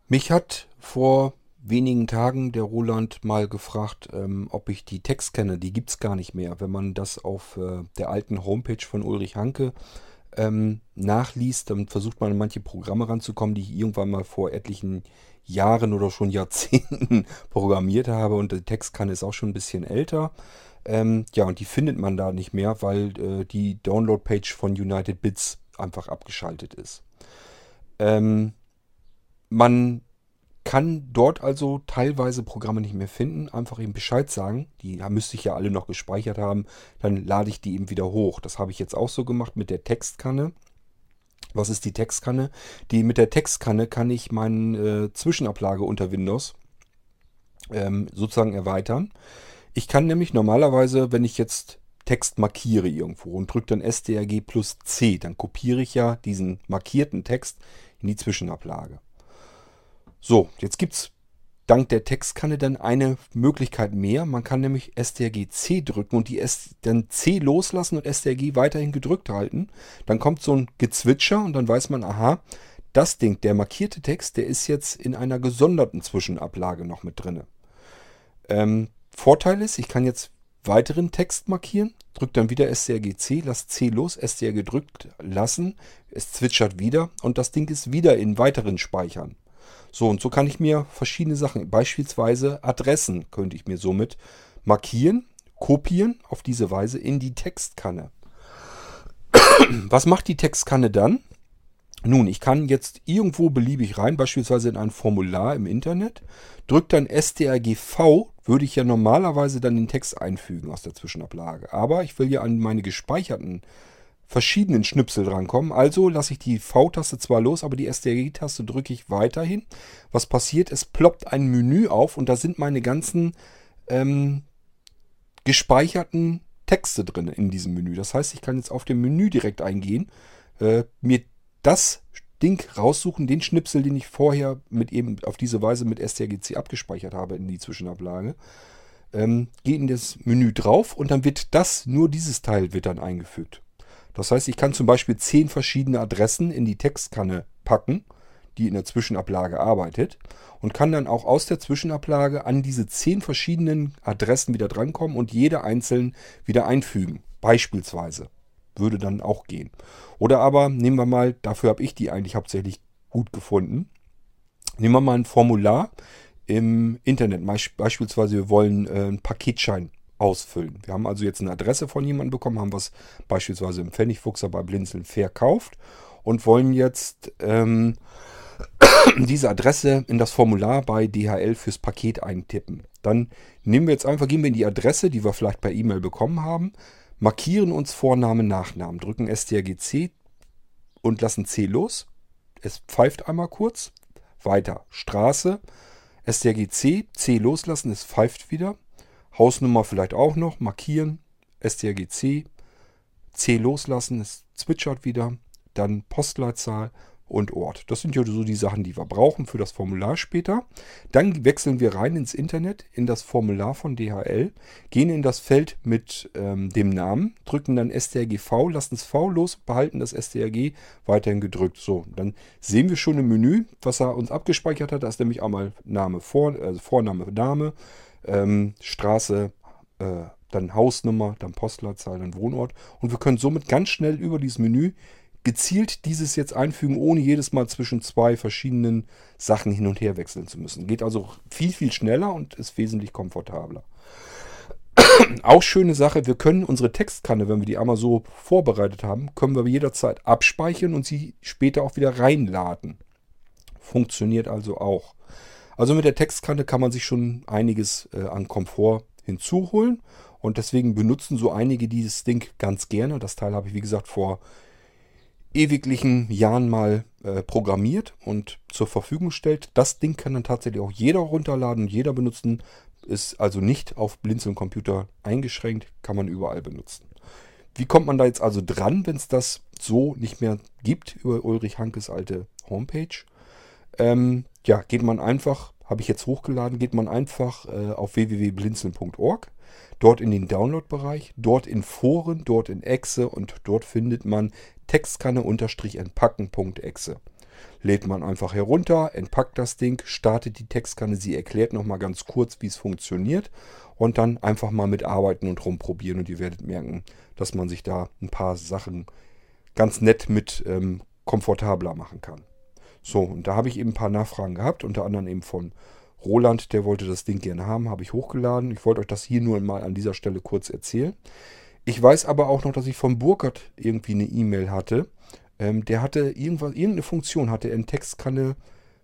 Mich hat vor wenigen Tagen der Roland mal gefragt, ähm, ob ich die Textscanner, die gibt es gar nicht mehr. Wenn man das auf äh, der alten Homepage von Ulrich Hanke ähm, nachliest, dann versucht man an manche Programme ranzukommen, die ich irgendwann mal vor etlichen Jahren oder schon Jahrzehnten *laughs* programmiert habe. Und die Textkanne ist auch schon ein bisschen älter. Ähm, ja, und die findet man da nicht mehr, weil äh, die Download-Page von United Bits einfach abgeschaltet ist. Ähm, man kann dort also teilweise Programme nicht mehr finden. Einfach eben Bescheid sagen. Die müsste ich ja alle noch gespeichert haben. Dann lade ich die eben wieder hoch. Das habe ich jetzt auch so gemacht mit der Textkanne. Was ist die Textkanne? Die mit der Textkanne kann ich meine äh, Zwischenablage unter Windows ähm, sozusagen erweitern. Ich kann nämlich normalerweise, wenn ich jetzt Text markiere irgendwo und drücke dann STRG plus C, dann kopiere ich ja diesen markierten Text in die Zwischenablage. So, jetzt gibt es dank der Textkanne dann eine Möglichkeit mehr. Man kann nämlich STRG C drücken und die S dann C loslassen und STRG weiterhin gedrückt halten. Dann kommt so ein Gezwitscher und dann weiß man, aha, das Ding, der markierte Text, der ist jetzt in einer gesonderten Zwischenablage noch mit drin. Ähm, Vorteil ist, ich kann jetzt weiteren Text markieren, drücke dann wieder STRG C, lasse C los, STR gedrückt lassen, es zwitschert wieder und das Ding ist wieder in weiteren Speichern. So, und so kann ich mir verschiedene Sachen, beispielsweise Adressen, könnte ich mir somit markieren, kopieren auf diese Weise in die Textkanne. *clears throat* Was macht die Textkanne dann? Nun, ich kann jetzt irgendwo beliebig rein, beispielsweise in ein Formular im Internet, drücke dann STRG-V würde ich ja normalerweise dann den Text einfügen aus der Zwischenablage. Aber ich will ja an meine gespeicherten verschiedenen Schnipsel drankommen. Also lasse ich die V-Taste zwar los, aber die STRG-Taste drücke ich weiterhin. Was passiert? Es ploppt ein Menü auf und da sind meine ganzen ähm, gespeicherten Texte drin in diesem Menü. Das heißt, ich kann jetzt auf dem Menü direkt eingehen, äh, mir das Ding raussuchen, den Schnipsel, den ich vorher mit eben auf diese Weise mit strgc abgespeichert habe in die Zwischenablage. Ähm, gehe in das Menü drauf und dann wird das, nur dieses Teil wird dann eingefügt. Das heißt, ich kann zum Beispiel zehn verschiedene Adressen in die Textkanne packen, die in der Zwischenablage arbeitet und kann dann auch aus der Zwischenablage an diese zehn verschiedenen Adressen wieder drankommen und jede einzeln wieder einfügen. Beispielsweise würde dann auch gehen. Oder aber nehmen wir mal, dafür habe ich die eigentlich hauptsächlich gut gefunden. Nehmen wir mal ein Formular im Internet. Beispielsweise wir wollen äh, einen Paketschein ausfüllen. Wir haben also jetzt eine Adresse von jemandem bekommen, haben was beispielsweise im Pfennigfuchser bei Blinzeln verkauft und wollen jetzt ähm, *coughs* diese Adresse in das Formular bei DHL fürs Paket eintippen. Dann nehmen wir jetzt einfach, gehen wir in die Adresse, die wir vielleicht per E-Mail bekommen haben, markieren uns Vorname, Nachnamen, drücken STRGC und lassen C los. Es pfeift einmal kurz. Weiter. Straße. STRGC, C loslassen, es pfeift wieder. Hausnummer vielleicht auch noch. Markieren. STRGC, C loslassen, es zwitschert wieder. Dann Postleitzahl und Ort. Das sind ja so die Sachen, die wir brauchen für das Formular später. Dann wechseln wir rein ins Internet, in das Formular von DHL, gehen in das Feld mit ähm, dem Namen, drücken dann strgv, lassen es V los, behalten das strg weiterhin gedrückt. So, dann sehen wir schon im Menü, was er uns abgespeichert hat. Da ist nämlich einmal Name, Vor, also Vorname, Name, ähm, Straße, äh, dann Hausnummer, dann Postleitzahl, dann Wohnort. Und wir können somit ganz schnell über dieses Menü gezielt dieses jetzt einfügen, ohne jedes Mal zwischen zwei verschiedenen Sachen hin und her wechseln zu müssen. Geht also viel, viel schneller und ist wesentlich komfortabler. *coughs* Auch schöne Sache, wir können unsere Textkanne, wenn wir die einmal so vorbereitet haben, können wir jederzeit abspeichern und sie später auch wieder reinladen. Funktioniert also auch. Also mit der Textkanne kann man sich schon einiges äh, an Komfort hinzuholen und deswegen benutzen so einige dieses Ding ganz gerne. Das Teil habe ich wie gesagt vor ewiglichen Jahren mal äh, programmiert und zur Verfügung stellt. Das Ding kann dann tatsächlich auch jeder runterladen, jeder benutzen. Ist also nicht auf Blinzeln-Computer eingeschränkt, kann man überall benutzen. Wie kommt man da jetzt also dran, wenn es das so nicht mehr gibt über Ulrich Hankes alte Homepage? Ähm, ja, geht man einfach, habe ich jetzt hochgeladen, geht man einfach äh, auf www.blinzeln.org dort in den Download-Bereich, dort in Foren, dort in Exe und dort findet man Textkanne-entpacken.exe. Lädt man einfach herunter, entpackt das Ding, startet die Textkanne, sie erklärt nochmal ganz kurz, wie es funktioniert und dann einfach mal mitarbeiten und rumprobieren und ihr werdet merken, dass man sich da ein paar Sachen ganz nett mit ähm, komfortabler machen kann. So, und da habe ich eben ein paar Nachfragen gehabt, unter anderem eben von Roland, der wollte das Ding gerne haben, habe ich hochgeladen. Ich wollte euch das hier nur mal an dieser Stelle kurz erzählen. Ich weiß aber auch noch, dass ich von Burkhardt irgendwie eine E-Mail hatte. Ähm, der hatte irgendwas, irgendeine Funktion hatte er in Textkanne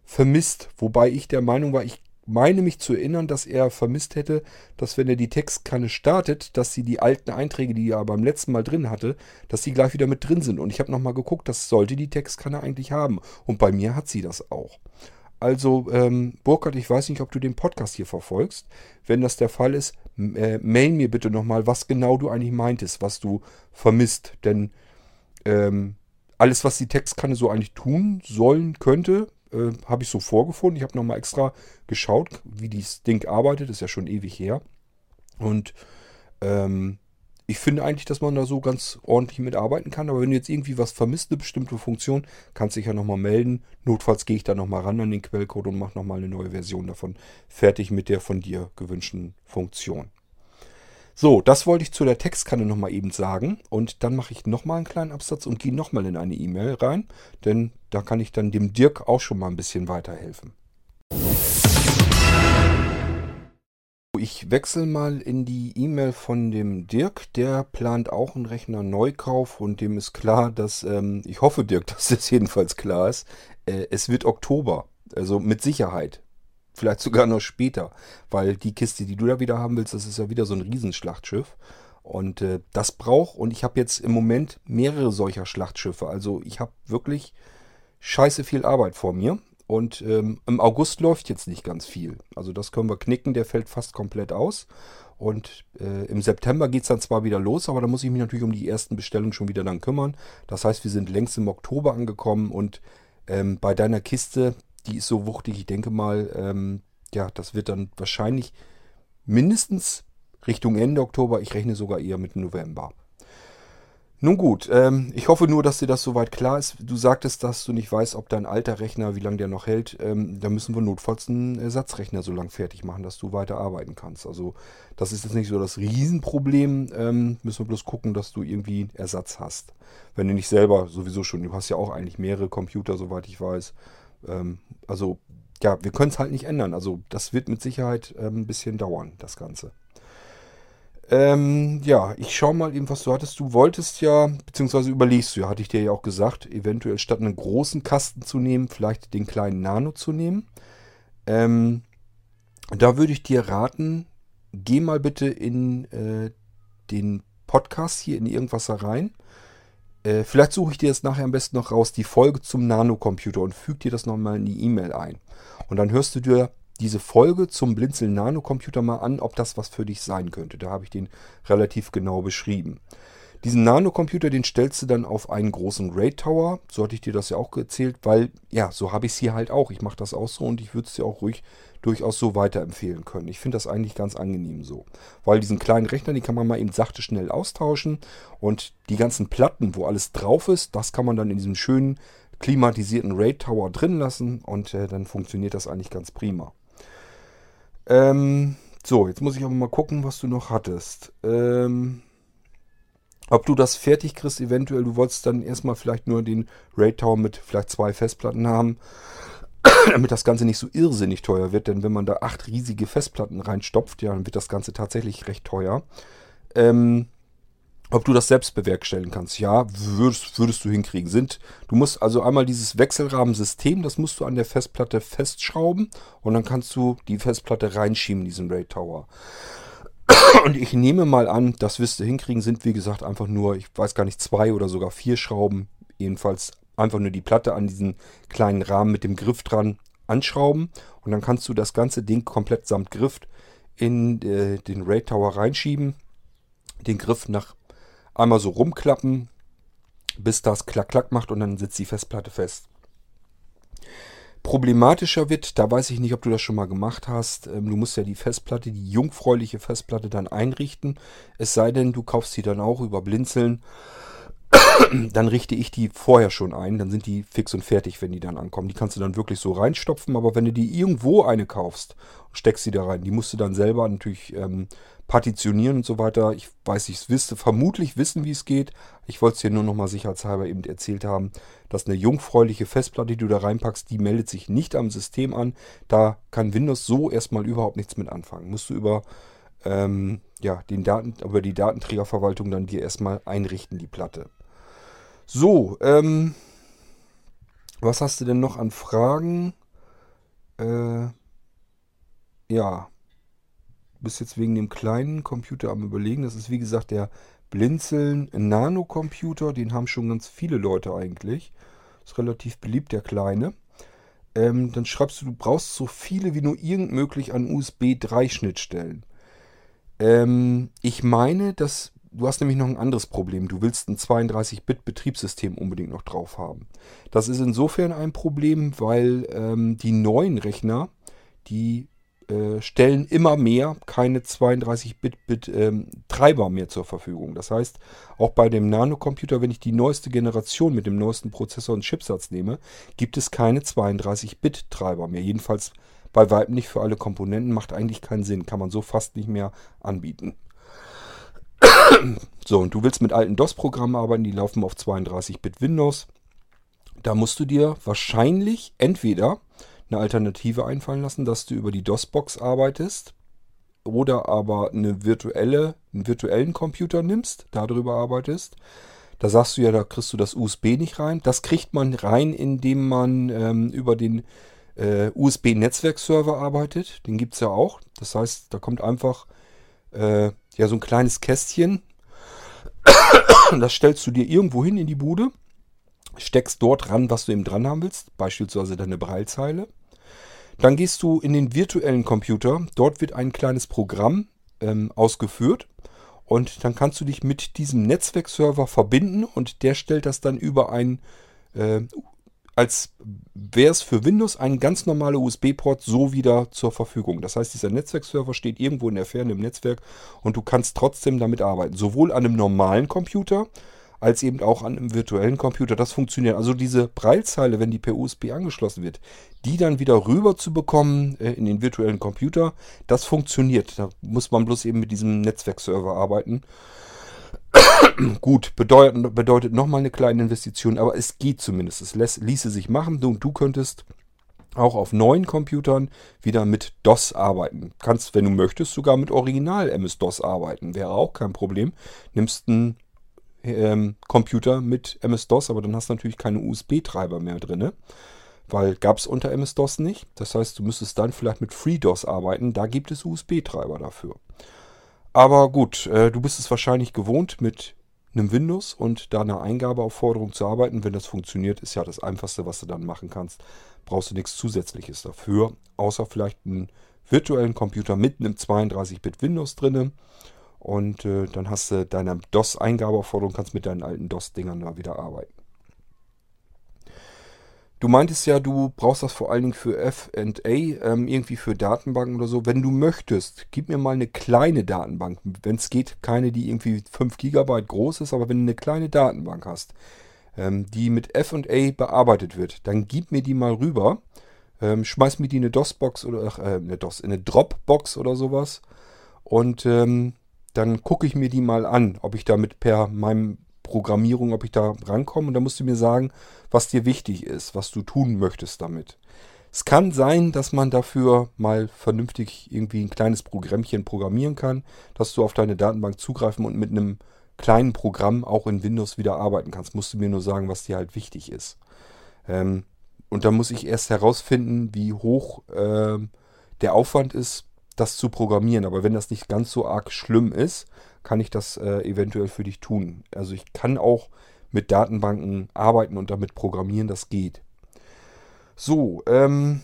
vermisst. Wobei ich der Meinung war, ich meine mich zu erinnern, dass er vermisst hätte, dass wenn er die Textkanne startet, dass sie die alten Einträge, die er beim letzten Mal drin hatte, dass die gleich wieder mit drin sind. Und ich habe nochmal geguckt, das sollte die Textkanne eigentlich haben. Und bei mir hat sie das auch. Also, ähm, Burkhard, ich weiß nicht, ob du den Podcast hier verfolgst. Wenn das der Fall ist, äh, mail mir bitte nochmal, was genau du eigentlich meintest, was du vermisst. Denn ähm, alles, was die Textkanne so eigentlich tun sollen könnte, äh, habe ich so vorgefunden. Ich habe nochmal extra geschaut, wie dieses Ding arbeitet. Ist ja schon ewig her. Und ähm, ich finde eigentlich, dass man da so ganz ordentlich mitarbeiten kann. Aber wenn du jetzt irgendwie was vermisst, eine bestimmte Funktion, kannst du dich ja nochmal melden. Notfalls gehe ich da nochmal ran an den Quellcode und mache nochmal eine neue Version davon fertig mit der von dir gewünschten Funktion. So, das wollte ich zu der Textkanne nochmal eben sagen. Und dann mache ich nochmal einen kleinen Absatz und gehe nochmal in eine E-Mail rein. Denn da kann ich dann dem Dirk auch schon mal ein bisschen weiterhelfen. Ich wechsle mal in die E-Mail von dem Dirk. Der plant auch einen Rechner Neukauf und dem ist klar, dass, ähm, ich hoffe Dirk, *laughs* dass das jedenfalls klar ist, äh, es wird Oktober. Also mit Sicherheit vielleicht sogar noch später, weil die Kiste, die du da wieder haben willst, das ist ja wieder so ein Riesenschlachtschiff. Und äh, das braucht, und ich habe jetzt im Moment mehrere solcher Schlachtschiffe. Also ich habe wirklich scheiße viel Arbeit vor mir. Und ähm, im August läuft jetzt nicht ganz viel. Also das können wir knicken, der fällt fast komplett aus. Und äh, im September geht es dann zwar wieder los, aber da muss ich mich natürlich um die ersten Bestellungen schon wieder dann kümmern. Das heißt, wir sind längst im Oktober angekommen und ähm, bei deiner Kiste, die ist so wuchtig, ich denke mal, ähm, ja, das wird dann wahrscheinlich mindestens Richtung Ende Oktober, ich rechne sogar eher mit November. Nun gut, ähm, ich hoffe nur, dass dir das soweit klar ist. Du sagtest, dass du nicht weißt, ob dein alter Rechner, wie lange der noch hält. Ähm, da müssen wir notfalls einen Ersatzrechner so lange fertig machen, dass du weiter arbeiten kannst. Also das ist jetzt nicht so das Riesenproblem. Ähm, müssen wir bloß gucken, dass du irgendwie einen Ersatz hast. Wenn du nicht selber sowieso schon, du hast ja auch eigentlich mehrere Computer, soweit ich weiß. Ähm, also ja, wir können es halt nicht ändern. Also das wird mit Sicherheit ähm, ein bisschen dauern, das Ganze. Ähm, ja, ich schaue mal eben, was du hattest. Du wolltest ja, beziehungsweise überlegst du ja, hatte ich dir ja auch gesagt, eventuell statt einen großen Kasten zu nehmen, vielleicht den kleinen Nano zu nehmen. Ähm, da würde ich dir raten, geh mal bitte in äh, den Podcast hier in irgendwas rein. Äh, vielleicht suche ich dir jetzt nachher am besten noch raus, die Folge zum Nanocomputer und füge dir das nochmal in die E-Mail ein. Und dann hörst du dir diese Folge zum Blinzeln Nano-Computer mal an, ob das was für dich sein könnte. Da habe ich den relativ genau beschrieben. Diesen Nano-Computer, den stellst du dann auf einen großen RAID Tower. So hatte ich dir das ja auch erzählt, weil, ja, so habe ich es hier halt auch. Ich mache das auch so und ich würde es dir auch ruhig durchaus so weiterempfehlen können. Ich finde das eigentlich ganz angenehm so. Weil diesen kleinen Rechner, den kann man mal eben sachte schnell austauschen. Und die ganzen Platten, wo alles drauf ist, das kann man dann in diesem schönen klimatisierten RAID Tower drin lassen und äh, dann funktioniert das eigentlich ganz prima. Ähm, so, jetzt muss ich aber mal gucken, was du noch hattest. Ähm, ob du das fertig kriegst, eventuell, du wolltest dann erstmal vielleicht nur den RAID Tower mit vielleicht zwei Festplatten haben, *coughs* damit das Ganze nicht so irrsinnig teuer wird, denn wenn man da acht riesige Festplatten reinstopft, ja, dann wird das Ganze tatsächlich recht teuer. Ähm, ob du das selbst bewerkstelligen kannst. Ja, würdest, würdest du hinkriegen. Sind, du musst also einmal dieses Wechselrahmensystem, das musst du an der Festplatte festschrauben und dann kannst du die Festplatte reinschieben, diesen RAID Tower. *coughs* Und ich nehme mal an, das wirst du hinkriegen, sind wie gesagt einfach nur, ich weiß gar nicht, zwei oder sogar vier Schrauben. Jedenfalls einfach nur die Platte an diesen kleinen Rahmen mit dem Griff dran anschrauben und dann kannst du das ganze Ding komplett samt Griff in äh, den RAID Tower reinschieben, den Griff nach einmal so rumklappen, bis das klack klack macht und dann sitzt die Festplatte fest. Problematischer wird, da weiß ich nicht, ob du das schon mal gemacht hast. Ähm, du musst ja die Festplatte, die jungfräuliche Festplatte dann einrichten. Es sei denn, du kaufst sie dann auch über Blinzeln. Dann richte ich die vorher schon ein. Dann sind die fix und fertig, wenn die dann ankommen. Die kannst du dann wirklich so reinstopfen. Aber wenn du die irgendwo eine kaufst, steckst sie da rein. Die musst du dann selber natürlich ähm, partitionieren und so weiter. Ich weiß, ich wüsste, vermutlich wissen, wie es geht. Ich wollte es dir nur noch mal sicherheitshalber eben erzählt haben, dass eine jungfräuliche Festplatte, die du da reinpackst, die meldet sich nicht am System an. Da kann Windows so erstmal überhaupt nichts mit anfangen. Musst du über, ähm, ja, den Daten, über die Datenträgerverwaltung dann dir erstmal einrichten, die Platte. So, ähm, was hast du denn noch an Fragen? Äh, ja, bist jetzt wegen dem kleinen Computer am überlegen. Das ist wie gesagt der Blinzeln Nano-Computer. Den haben schon ganz viele Leute eigentlich. Ist relativ beliebt, der kleine. Ähm, dann schreibst du, du brauchst so viele wie nur irgend möglich an USB 3 Schnittstellen. Ähm, ich meine, dass du hast nämlich noch ein anderes Problem. Du willst ein 32-Bit-Betriebssystem unbedingt noch drauf haben. Das ist insofern ein Problem, weil ähm, die neuen Rechner, die äh, stellen immer mehr keine 32-Bit-Treiber ähm, mehr zur Verfügung. Das heißt, auch bei dem Nanocomputer, wenn ich die neueste Generation mit dem neuesten Prozessor und Chipsatz nehme, gibt es keine 32-Bit-Treiber mehr. Jedenfalls bei weitem nicht für alle Komponenten, macht eigentlich keinen Sinn, kann man so fast nicht mehr anbieten. *coughs* so, und du willst mit alten DOS-Programmen arbeiten, die laufen auf 32-Bit Windows. Da musst du dir wahrscheinlich entweder eine Alternative einfallen lassen, dass du über die DOS-Box arbeitest oder aber eine virtuelle, einen virtuellen Computer nimmst, darüber arbeitest. Da sagst du ja, da kriegst du das USB nicht rein. Das kriegt man rein, indem man ähm, über den äh, USB-Netzwerkserver arbeitet. Den gibt es ja auch. Das heißt, da kommt einfach äh, ja so ein kleines Kästchen. *coughs* Das stellst du dir irgendwo hin in die Bude, steckst dort ran, was du eben dran haben willst, beispielsweise deine Breilzeile. Dann gehst du in den virtuellen Computer. Dort wird ein kleines Programm ähm, ausgeführt. Und dann kannst du dich mit diesem Netzwerkserver verbinden und der stellt das dann über ein äh, als wäre es für Windows ein ganz normaler USB-Port so wieder zur Verfügung. Das heißt, dieser Netzwerkserver steht irgendwo in der Ferne im Netzwerk und du kannst trotzdem damit arbeiten. Sowohl an einem normalen Computer als eben auch an einem virtuellen Computer. Das funktioniert. Also diese Breilzeile, wenn die per USB angeschlossen wird, die dann wieder rüber zu bekommen äh, in den virtuellen Computer, das funktioniert. Da muss man bloß eben mit diesem Netzwerkserver arbeiten. *coughs* Gut, bedeutet, bedeutet nochmal eine kleine Investition, aber es geht zumindest. Es lässt, ließe sich machen. Du, du könntest auch auf neuen Computern wieder mit DOS arbeiten. Kannst, wenn du möchtest, sogar mit Original MS-DOS arbeiten. Wäre auch kein Problem. Nimmst einen ähm, Computer mit MS-DOS, aber dann hast du natürlich keine USB-Treiber mehr drin. Weil gab es unter MS-DOS nicht. Das heißt, du müsstest dann vielleicht mit FreeDOS arbeiten. Da gibt es USB-Treiber dafür. Aber gut, äh, du bist es wahrscheinlich gewohnt, mit einem Windows und da einer Eingabeaufforderung zu arbeiten. Wenn das funktioniert, ist ja das Einfachste, was du dann machen kannst. Brauchst du nichts Zusätzliches dafür, außer vielleicht einen virtuellen Computer mit einem 32-Bit Windows drinne. Und äh, dann hast du deine DOS-Eingabeaufforderung, kannst mit deinen alten DOS-Dingern da wieder arbeiten. Du meintest ja, du brauchst das vor allen Dingen für FA, ähm, irgendwie für Datenbanken oder so. Wenn du möchtest, gib mir mal eine kleine Datenbank. Wenn es geht, keine, die irgendwie 5 GB groß ist, aber wenn du eine kleine Datenbank hast, ähm, die mit FA bearbeitet wird, dann gib mir die mal rüber. Ähm, schmeiß mir die in eine DOS-Box oder äh, eine DOS, in eine Dropbox oder sowas. Und ähm, dann gucke ich mir die mal an, ob ich damit per meinem Programmierung, ob ich da rankomme. Und da musst du mir sagen, was dir wichtig ist, was du tun möchtest damit. Es kann sein, dass man dafür mal vernünftig irgendwie ein kleines Programmchen programmieren kann, dass du auf deine Datenbank zugreifen und mit einem kleinen Programm auch in Windows wieder arbeiten kannst. Musst du mir nur sagen, was dir halt wichtig ist. Ähm, und da muss ich erst herausfinden, wie hoch äh, der Aufwand ist, das zu programmieren. Aber wenn das nicht ganz so arg schlimm ist, kann ich das äh, eventuell für dich tun. Also ich kann auch mit Datenbanken arbeiten und damit programmieren, das geht. So, ähm,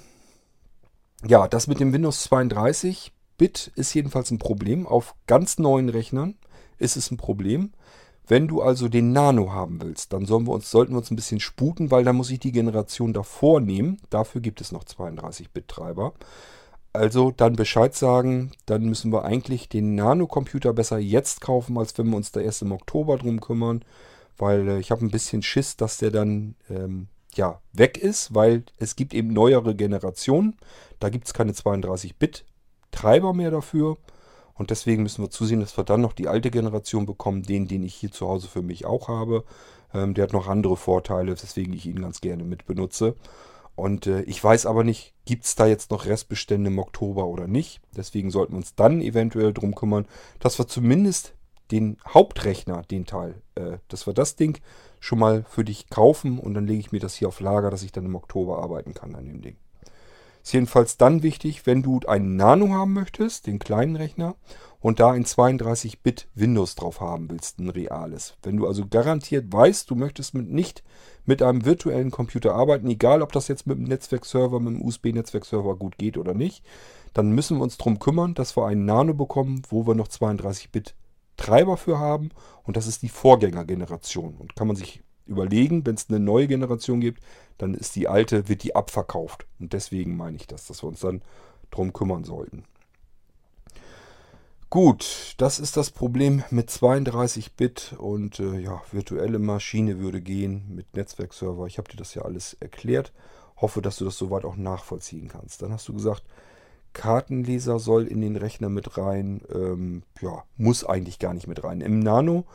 ja, das mit dem Windows 32 Bit ist jedenfalls ein Problem. Auf ganz neuen Rechnern ist es ein Problem. Wenn du also den Nano haben willst, dann wir uns, sollten wir uns ein bisschen sputen, weil da muss ich die Generation davor nehmen. Dafür gibt es noch 32-Bit-Treiber. Also dann Bescheid sagen, dann müssen wir eigentlich den Nano-Computer besser jetzt kaufen, als wenn wir uns da erst im Oktober drum kümmern. Weil äh, ich habe ein bisschen Schiss, dass der dann ähm, ja, weg ist, weil es gibt eben neuere Generationen. Da gibt es keine 32-Bit-Treiber mehr dafür. Und deswegen müssen wir zusehen, dass wir dann noch die alte Generation bekommen, den, den ich hier zu Hause für mich auch habe. Ähm, der hat noch andere Vorteile, weswegen ich ihn ganz gerne mit benutze. Und äh, ich weiß aber nicht, gibt es da jetzt noch Restbestände im Oktober oder nicht. Deswegen sollten wir uns dann eventuell darum kümmern, dass wir zumindest den Hauptrechner, den Teil, äh, dass wir das Ding schon mal für dich kaufen und dann lege ich mir das hier auf Lager, dass ich dann im Oktober arbeiten kann an dem Ding. Ist jedenfalls dann wichtig, wenn du einen Nano haben möchtest, den kleinen Rechner, und da ein 32-Bit Windows drauf haben willst, ein reales. Wenn du also garantiert weißt, du möchtest mit nicht mit einem virtuellen Computer arbeiten, egal ob das jetzt mit einem Netzwerkserver, mit einem USB-Netzwerkserver gut geht oder nicht, dann müssen wir uns darum kümmern, dass wir einen Nano bekommen, wo wir noch 32-Bit Treiber für haben und das ist die Vorgängergeneration. Und kann man sich überlegen, wenn es eine neue Generation gibt, dann ist die alte, wird die abverkauft. Und deswegen meine ich das, dass wir uns dann darum kümmern sollten. Gut, das ist das Problem mit 32-Bit und äh, ja, virtuelle Maschine würde gehen mit Netzwerkserver. Ich habe dir das ja alles erklärt. Hoffe, dass du das soweit auch nachvollziehen kannst. Dann hast du gesagt, Kartenleser soll in den Rechner mit rein. Ähm, ja, muss eigentlich gar nicht mit rein. Im Nano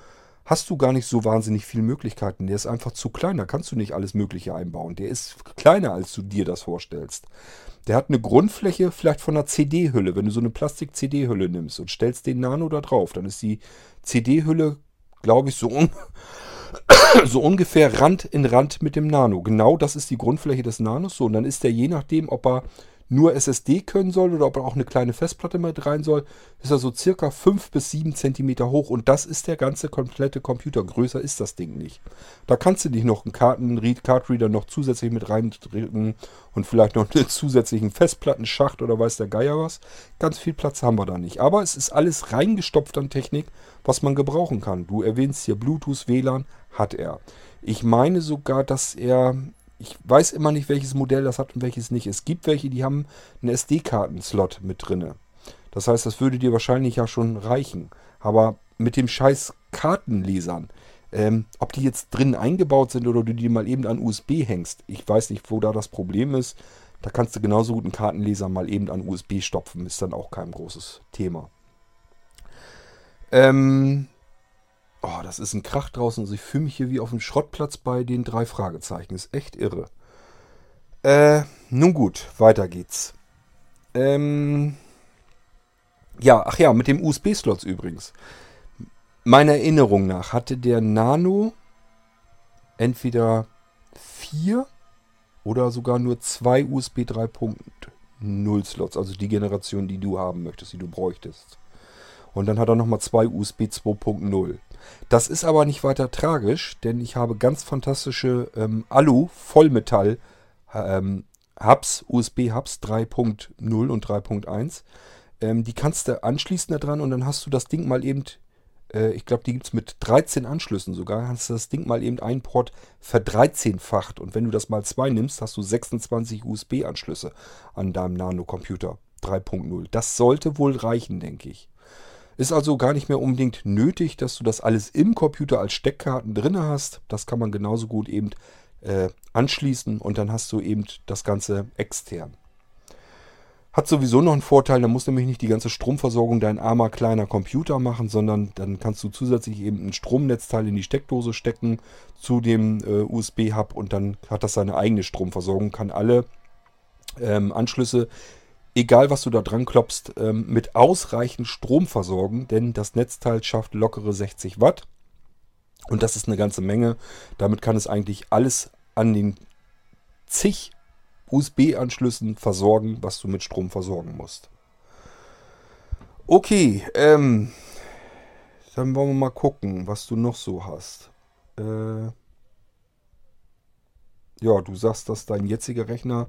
hast du gar nicht so wahnsinnig viele Möglichkeiten. Der ist einfach zu klein. Da kannst du nicht alles Mögliche einbauen. Der ist kleiner, als du dir das vorstellst. Der hat eine Grundfläche vielleicht von einer CD-Hülle. Wenn du so eine Plastik-CD-Hülle nimmst und stellst den Nano da drauf, dann ist die CD-Hülle, glaube ich, so, un *coughs* so ungefähr Rand in Rand mit dem Nano. Genau das ist die Grundfläche des Nanos. So, und dann ist der je nachdem, ob er nur SSD können soll oder ob auch eine kleine Festplatte mit rein soll, ist er so circa 5 bis 7 cm hoch und das ist der ganze komplette Computer. Größer ist das Ding nicht. Da kannst du dich noch einen Karten Card Reader noch zusätzlich mit reindrücken und vielleicht noch einen *laughs* zusätzlichen Festplattenschacht oder weiß der Geier was. Ganz viel Platz haben wir da nicht. Aber es ist alles reingestopft an Technik, was man gebrauchen kann. Du erwähnst hier Bluetooth, WLAN, hat er. Ich meine sogar, dass er ich weiß immer nicht, welches Modell das hat und welches nicht. Es gibt welche, die haben einen SD-Karten-Slot mit drinne. Das heißt, das würde dir wahrscheinlich ja schon reichen. Aber mit dem scheiß Kartenlesern, ähm, ob die jetzt drin eingebaut sind oder du die mal eben an USB hängst, ich weiß nicht, wo da das Problem ist. Da kannst du genauso gut einen Kartenleser mal eben an USB stopfen. Ist dann auch kein großes Thema. Ähm, Oh, das ist ein Krach draußen. Also ich fühle mich hier wie auf dem Schrottplatz bei den drei Fragezeichen. Ist echt irre. Äh, nun gut, weiter geht's. Ähm, ja, ach ja, mit dem USB-Slots übrigens. Meiner Erinnerung nach hatte der Nano entweder vier oder sogar nur zwei USB 3.0 Slots, also die Generation, die du haben möchtest, die du bräuchtest. Und dann hat er nochmal zwei USB 2.0. Das ist aber nicht weiter tragisch, denn ich habe ganz fantastische ähm, Alu-Vollmetall ähm, Hubs, USB-Hubs 3.0 und 3.1. Ähm, die kannst du anschließen da dran und dann hast du das Ding mal eben, äh, ich glaube, die gibt es mit 13 Anschlüssen sogar, hast du das Ding mal eben ein Port verdreizehnfacht. Und wenn du das mal zwei nimmst, hast du 26 USB-Anschlüsse an deinem Nano-Computer 3.0. Das sollte wohl reichen, denke ich. Ist also gar nicht mehr unbedingt nötig, dass du das alles im Computer als Steckkarten drin hast. Das kann man genauso gut eben äh, anschließen und dann hast du eben das Ganze extern. Hat sowieso noch einen Vorteil, da muss nämlich nicht die ganze Stromversorgung dein armer kleiner Computer machen, sondern dann kannst du zusätzlich eben ein Stromnetzteil in die Steckdose stecken zu dem äh, USB-Hub und dann hat das seine eigene Stromversorgung, kann alle ähm, Anschlüsse egal was du da dran klopfst, ähm, mit ausreichend Strom versorgen, denn das Netzteil schafft lockere 60 Watt. Und das ist eine ganze Menge. Damit kann es eigentlich alles an den zig USB-Anschlüssen versorgen, was du mit Strom versorgen musst. Okay, ähm, dann wollen wir mal gucken, was du noch so hast. Äh, ja, du sagst, dass dein jetziger Rechner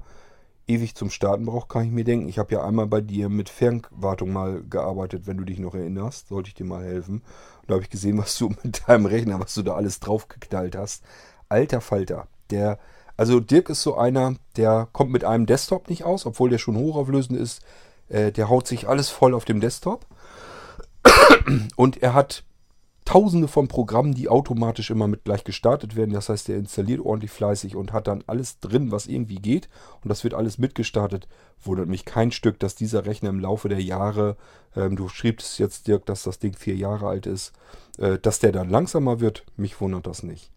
ewig zum Starten braucht, kann ich mir denken. Ich habe ja einmal bei dir mit Fernwartung mal gearbeitet, wenn du dich noch erinnerst. Sollte ich dir mal helfen. Und da habe ich gesehen, *laughs* was du mit deinem Rechner, was du da alles draufgeknallt hast. Alter Falter. Der, also Dirk ist so einer, der kommt mit einem Desktop nicht aus, obwohl der schon hochauflösend ist. Äh, der haut sich alles voll auf dem Desktop. *clears throat* Und er hat tausende von Programmen, die automatisch immer mit gleich gestartet werden. Das heißt, er installiert ordentlich fleißig und hat dann alles drin, was irgendwie geht. Und das wird alles mitgestartet. Wundert mich kein Stück, dass dieser Rechner im Laufe der Jahre, ähm, du schriebst jetzt, Dirk, dass das Ding vier Jahre alt ist, äh, dass der dann langsamer wird. Mich wundert das nicht.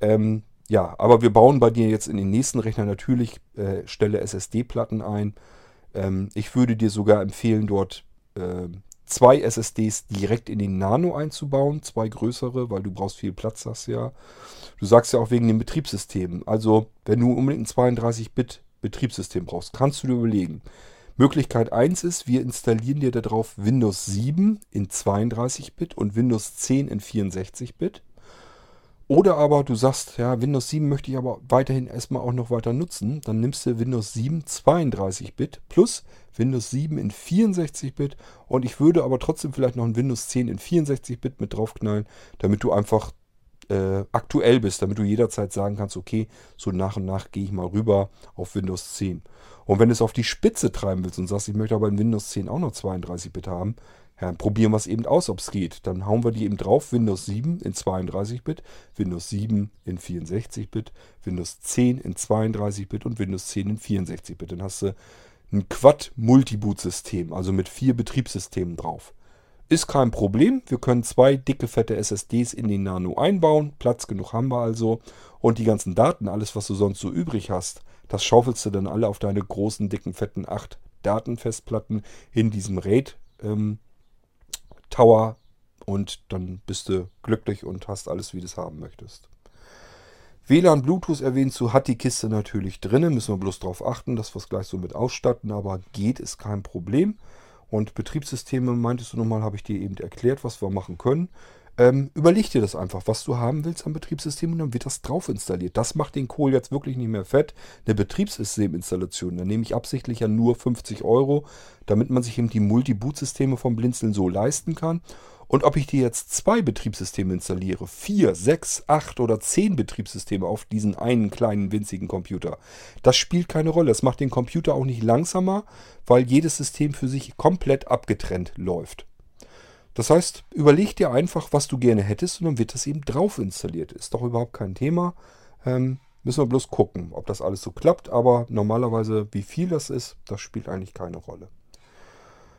Ähm, ja, aber wir bauen bei dir jetzt in den nächsten Rechner natürlich äh, Stelle SSD-Platten ein. Ähm, ich würde dir sogar empfehlen, dort äh, zwei SSDs direkt in den Nano einzubauen, zwei größere, weil du brauchst viel Platz, sagst ja. Du sagst ja auch wegen dem Betriebssystem. Also, wenn du unbedingt ein 32-Bit Betriebssystem brauchst, kannst du dir überlegen. Möglichkeit 1 ist, wir installieren dir darauf Windows 7 in 32-Bit und Windows 10 in 64-Bit. Oder aber du sagst, ja, Windows 7 möchte ich aber weiterhin erstmal auch noch weiter nutzen. Dann nimmst du Windows 7 32-Bit plus Windows 7 in 64-Bit und ich würde aber trotzdem vielleicht noch ein Windows 10 in 64-Bit mit draufknallen, damit du einfach äh, aktuell bist, damit du jederzeit sagen kannst, okay, so nach und nach gehe ich mal rüber auf Windows 10. Und wenn du es auf die Spitze treiben willst und sagst, ich möchte aber in Windows 10 auch noch 32-Bit haben, ja, probieren wir es eben aus, ob es geht. Dann hauen wir die eben drauf. Windows 7 in 32-Bit, Windows 7 in 64-Bit, Windows 10 in 32-Bit und Windows 10 in 64-Bit. Dann hast du ein Quad-Multiboot-System, also mit vier Betriebssystemen drauf. Ist kein Problem. Wir können zwei dicke, fette SSDs in den Nano einbauen. Platz genug haben wir also. Und die ganzen Daten, alles, was du sonst so übrig hast, das schaufelst du dann alle auf deine großen, dicken, fetten 8 Datenfestplatten in diesem RAID ähm, Tower und dann bist du glücklich und hast alles, wie du es haben möchtest. WLAN, Bluetooth erwähnst du, hat die Kiste natürlich drin. Müssen wir bloß darauf achten, dass wir es gleich so mit ausstatten. Aber geht, ist kein Problem. Und Betriebssysteme, meintest du nochmal, habe ich dir eben erklärt, was wir machen können. Ähm, überleg dir das einfach, was du haben willst am Betriebssystem und dann wird das drauf installiert. Das macht den Kohl jetzt wirklich nicht mehr fett. Eine Betriebssysteminstallation, da nehme ich absichtlich ja nur 50 Euro, damit man sich eben die Multi-Boot-Systeme vom Blinzeln so leisten kann. Und ob ich dir jetzt zwei Betriebssysteme installiere, vier, sechs, acht oder zehn Betriebssysteme auf diesen einen kleinen winzigen Computer, das spielt keine Rolle. Das macht den Computer auch nicht langsamer, weil jedes System für sich komplett abgetrennt läuft. Das heißt, überleg dir einfach, was du gerne hättest und dann wird das eben drauf installiert. Ist doch überhaupt kein Thema. Ähm, müssen wir bloß gucken, ob das alles so klappt. Aber normalerweise, wie viel das ist, das spielt eigentlich keine Rolle.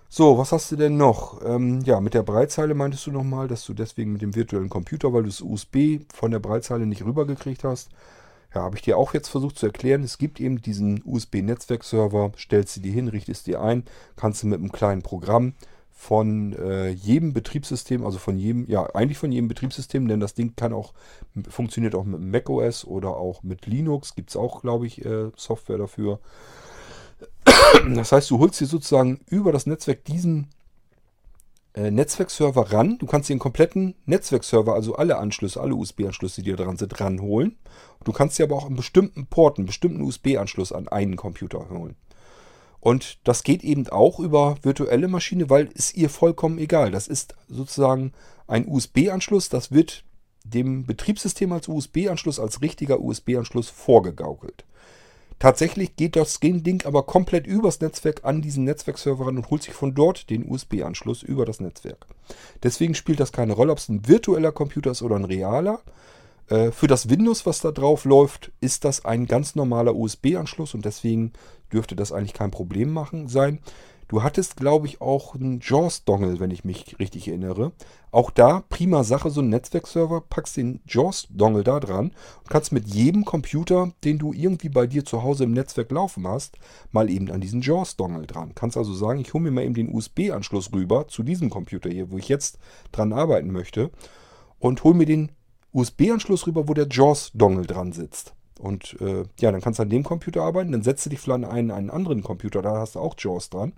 So, was hast du denn noch? Ähm, ja, mit der Breitzeile meintest du nochmal, dass du deswegen mit dem virtuellen Computer, weil du das USB von der Breitzeile nicht rübergekriegt hast. Ja, habe ich dir auch jetzt versucht zu erklären. Es gibt eben diesen USB-Netzwerkserver, stellst du dir hin, richtest dir ein, kannst du mit einem kleinen Programm von äh, jedem Betriebssystem, also von jedem, ja, eigentlich von jedem Betriebssystem, denn das Ding kann auch, funktioniert auch mit macOS oder auch mit Linux, gibt es auch, glaube ich, äh, Software dafür. Das heißt, du holst dir sozusagen über das Netzwerk diesen äh, Netzwerkserver ran. Du kannst dir einen kompletten Netzwerkserver, also alle Anschlüsse, alle USB-Anschlüsse, die da dran sind, ranholen. Du kannst dir aber auch einen bestimmten Port, einen bestimmten USB-Anschluss an einen Computer holen. Und das geht eben auch über virtuelle Maschine, weil es ihr vollkommen egal. Das ist sozusagen ein USB-Anschluss, das wird dem Betriebssystem als USB-Anschluss, als richtiger USB-Anschluss vorgegaukelt. Tatsächlich geht das Ding aber komplett übers Netzwerk an diesen Netzwerkserver ran und holt sich von dort den USB-Anschluss über das Netzwerk. Deswegen spielt das keine Rolle, ob es ein virtueller Computer ist oder ein realer. Äh, für das Windows, was da drauf läuft, ist das ein ganz normaler USB-Anschluss und deswegen dürfte das eigentlich kein Problem machen sein. Du hattest, glaube ich, auch einen JAWS-Dongle, wenn ich mich richtig erinnere. Auch da, prima Sache, so ein Netzwerkserver, packst den JAWS-Dongle da dran und kannst mit jedem Computer, den du irgendwie bei dir zu Hause im Netzwerk laufen hast, mal eben an diesen JAWS-Dongle dran. Kannst also sagen, ich hole mir mal eben den USB-Anschluss rüber zu diesem Computer hier, wo ich jetzt dran arbeiten möchte und hole mir den USB-Anschluss rüber, wo der JAWS-Dongle dran sitzt. Und äh, ja, dann kannst du an dem Computer arbeiten, dann setzt du dich vielleicht an einen, einen anderen Computer, da hast du auch JAWS dran.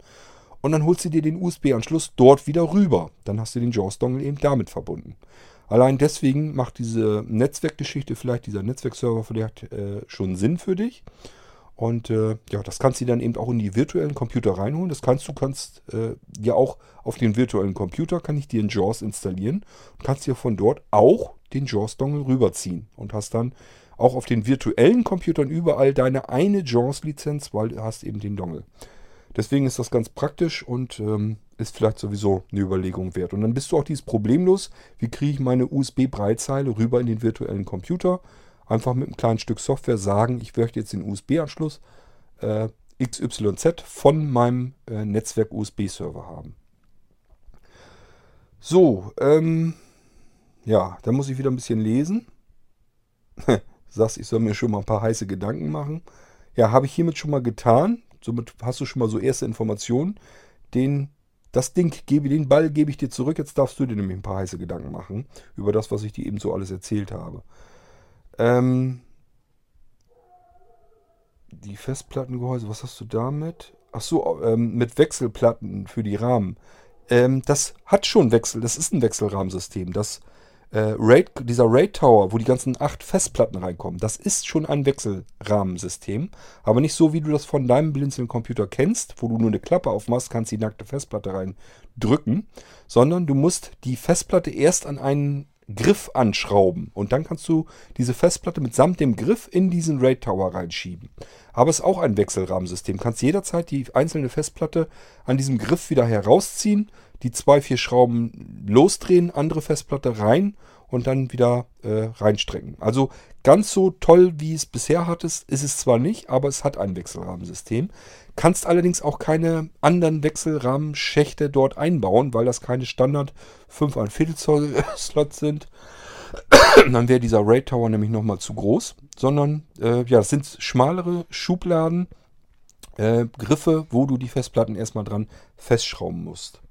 Und dann holst du dir den USB-Anschluss dort wieder rüber. Dann hast du den JAWS-Dongle eben damit verbunden. Allein deswegen macht diese Netzwerkgeschichte, vielleicht dieser Netzwerkserver vielleicht äh, schon Sinn für dich. Und äh, ja, das kannst du dann eben auch in die virtuellen Computer reinholen. Das kannst du kannst äh, ja auch auf den virtuellen Computer kann ich dir einen JAWS installieren und kannst dir von dort auch den JAWS-Dongle rüberziehen und hast dann auch auf den virtuellen Computern überall deine eine JAWS-Lizenz, weil du hast eben den Dongle. Deswegen ist das ganz praktisch und ähm, ist vielleicht sowieso eine Überlegung wert. Und dann bist du auch dieses problemlos, wie kriege ich meine USB-Breitzeile rüber in den virtuellen Computer. Einfach mit einem kleinen Stück Software sagen, ich möchte jetzt den USB-Anschluss äh, XYZ von meinem äh, Netzwerk-USB-Server haben. So, ähm, ja, da muss ich wieder ein bisschen lesen. *laughs* sagst, ich soll mir schon mal ein paar heiße Gedanken machen. Ja, habe ich hiermit schon mal getan. Somit hast du schon mal so erste Informationen. Den, das Ding gebe, den Ball gebe ich dir zurück. Jetzt darfst du dir nämlich ein paar heiße Gedanken machen über das, was ich dir eben so alles erzählt habe. Ähm, die Festplattengehäuse, was hast du damit? Ach so, ähm, mit Wechselplatten für die Rahmen. Ähm, das hat schon Wechsel, das ist ein Wechselrahmensystem. Das äh, Raid, dieser Raid Tower, wo die ganzen acht Festplatten reinkommen, das ist schon ein Wechselrahmensystem. Aber nicht so, wie du das von deinem Blinzeln-Computer kennst, wo du nur eine Klappe aufmachst, kannst die nackte Festplatte reindrücken, sondern du musst die Festplatte erst an einen Griff anschrauben und dann kannst du diese Festplatte mitsamt dem Griff in diesen RAID Tower reinschieben. Aber es ist auch ein Wechselrahmensystem. Kannst jederzeit die einzelne Festplatte an diesem Griff wieder herausziehen, die zwei, vier Schrauben losdrehen, andere Festplatte rein und dann wieder äh, reinstrecken. Also ganz so toll, wie es bisher hattest, ist es zwar nicht, aber es hat ein Wechselrahmensystem. Kannst allerdings auch keine anderen Wechselrahmenschächte dort einbauen, weil das keine Standard 5 Viertel Zoll *laughs* Slots sind. *coughs* dann wäre dieser RAID Tower nämlich nochmal zu groß, sondern äh, ja, es sind schmalere Schubladen, äh, Griffe, wo du die Festplatten erstmal dran festschrauben musst.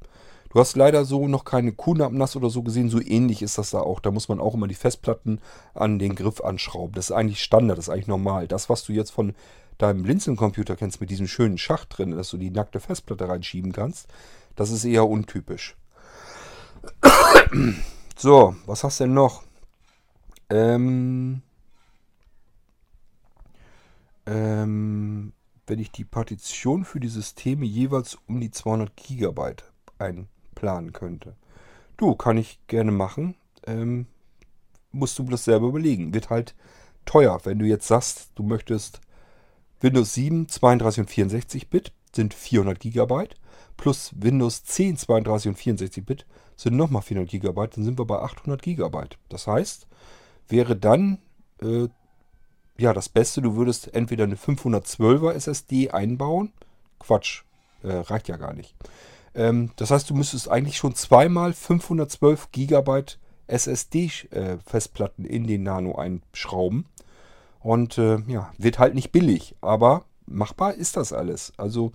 Du hast leider so noch keine QNAP-NAS oder so gesehen. So ähnlich ist das da auch. Da muss man auch immer die Festplatten an den Griff anschrauben. Das ist eigentlich Standard, das ist eigentlich normal. Das, was du jetzt von deinem Blinzeln-Computer kennst, mit diesem schönen Schacht drin, dass du die nackte Festplatte reinschieben kannst, das ist eher untypisch. *coughs* So, was hast du denn noch? Ähm, ähm, wenn ich die Partition für die Systeme jeweils um die 200 GB einplanen könnte. Du, kann ich gerne machen. Ähm, musst du das selber überlegen. Wird halt teuer, wenn du jetzt sagst, du möchtest Windows 7, 32 und 64 Bit sind 400 GB plus Windows 10, 32 und 64 Bit sind nochmal 400 GB, dann sind wir bei 800 GB. Das heißt, wäre dann äh, ja das Beste, du würdest entweder eine 512er SSD einbauen. Quatsch, äh, reicht ja gar nicht. Ähm, das heißt, du müsstest eigentlich schon zweimal 512 GB SSD-Festplatten äh, in den Nano einschrauben. Und äh, ja, wird halt nicht billig, aber machbar ist das alles. Also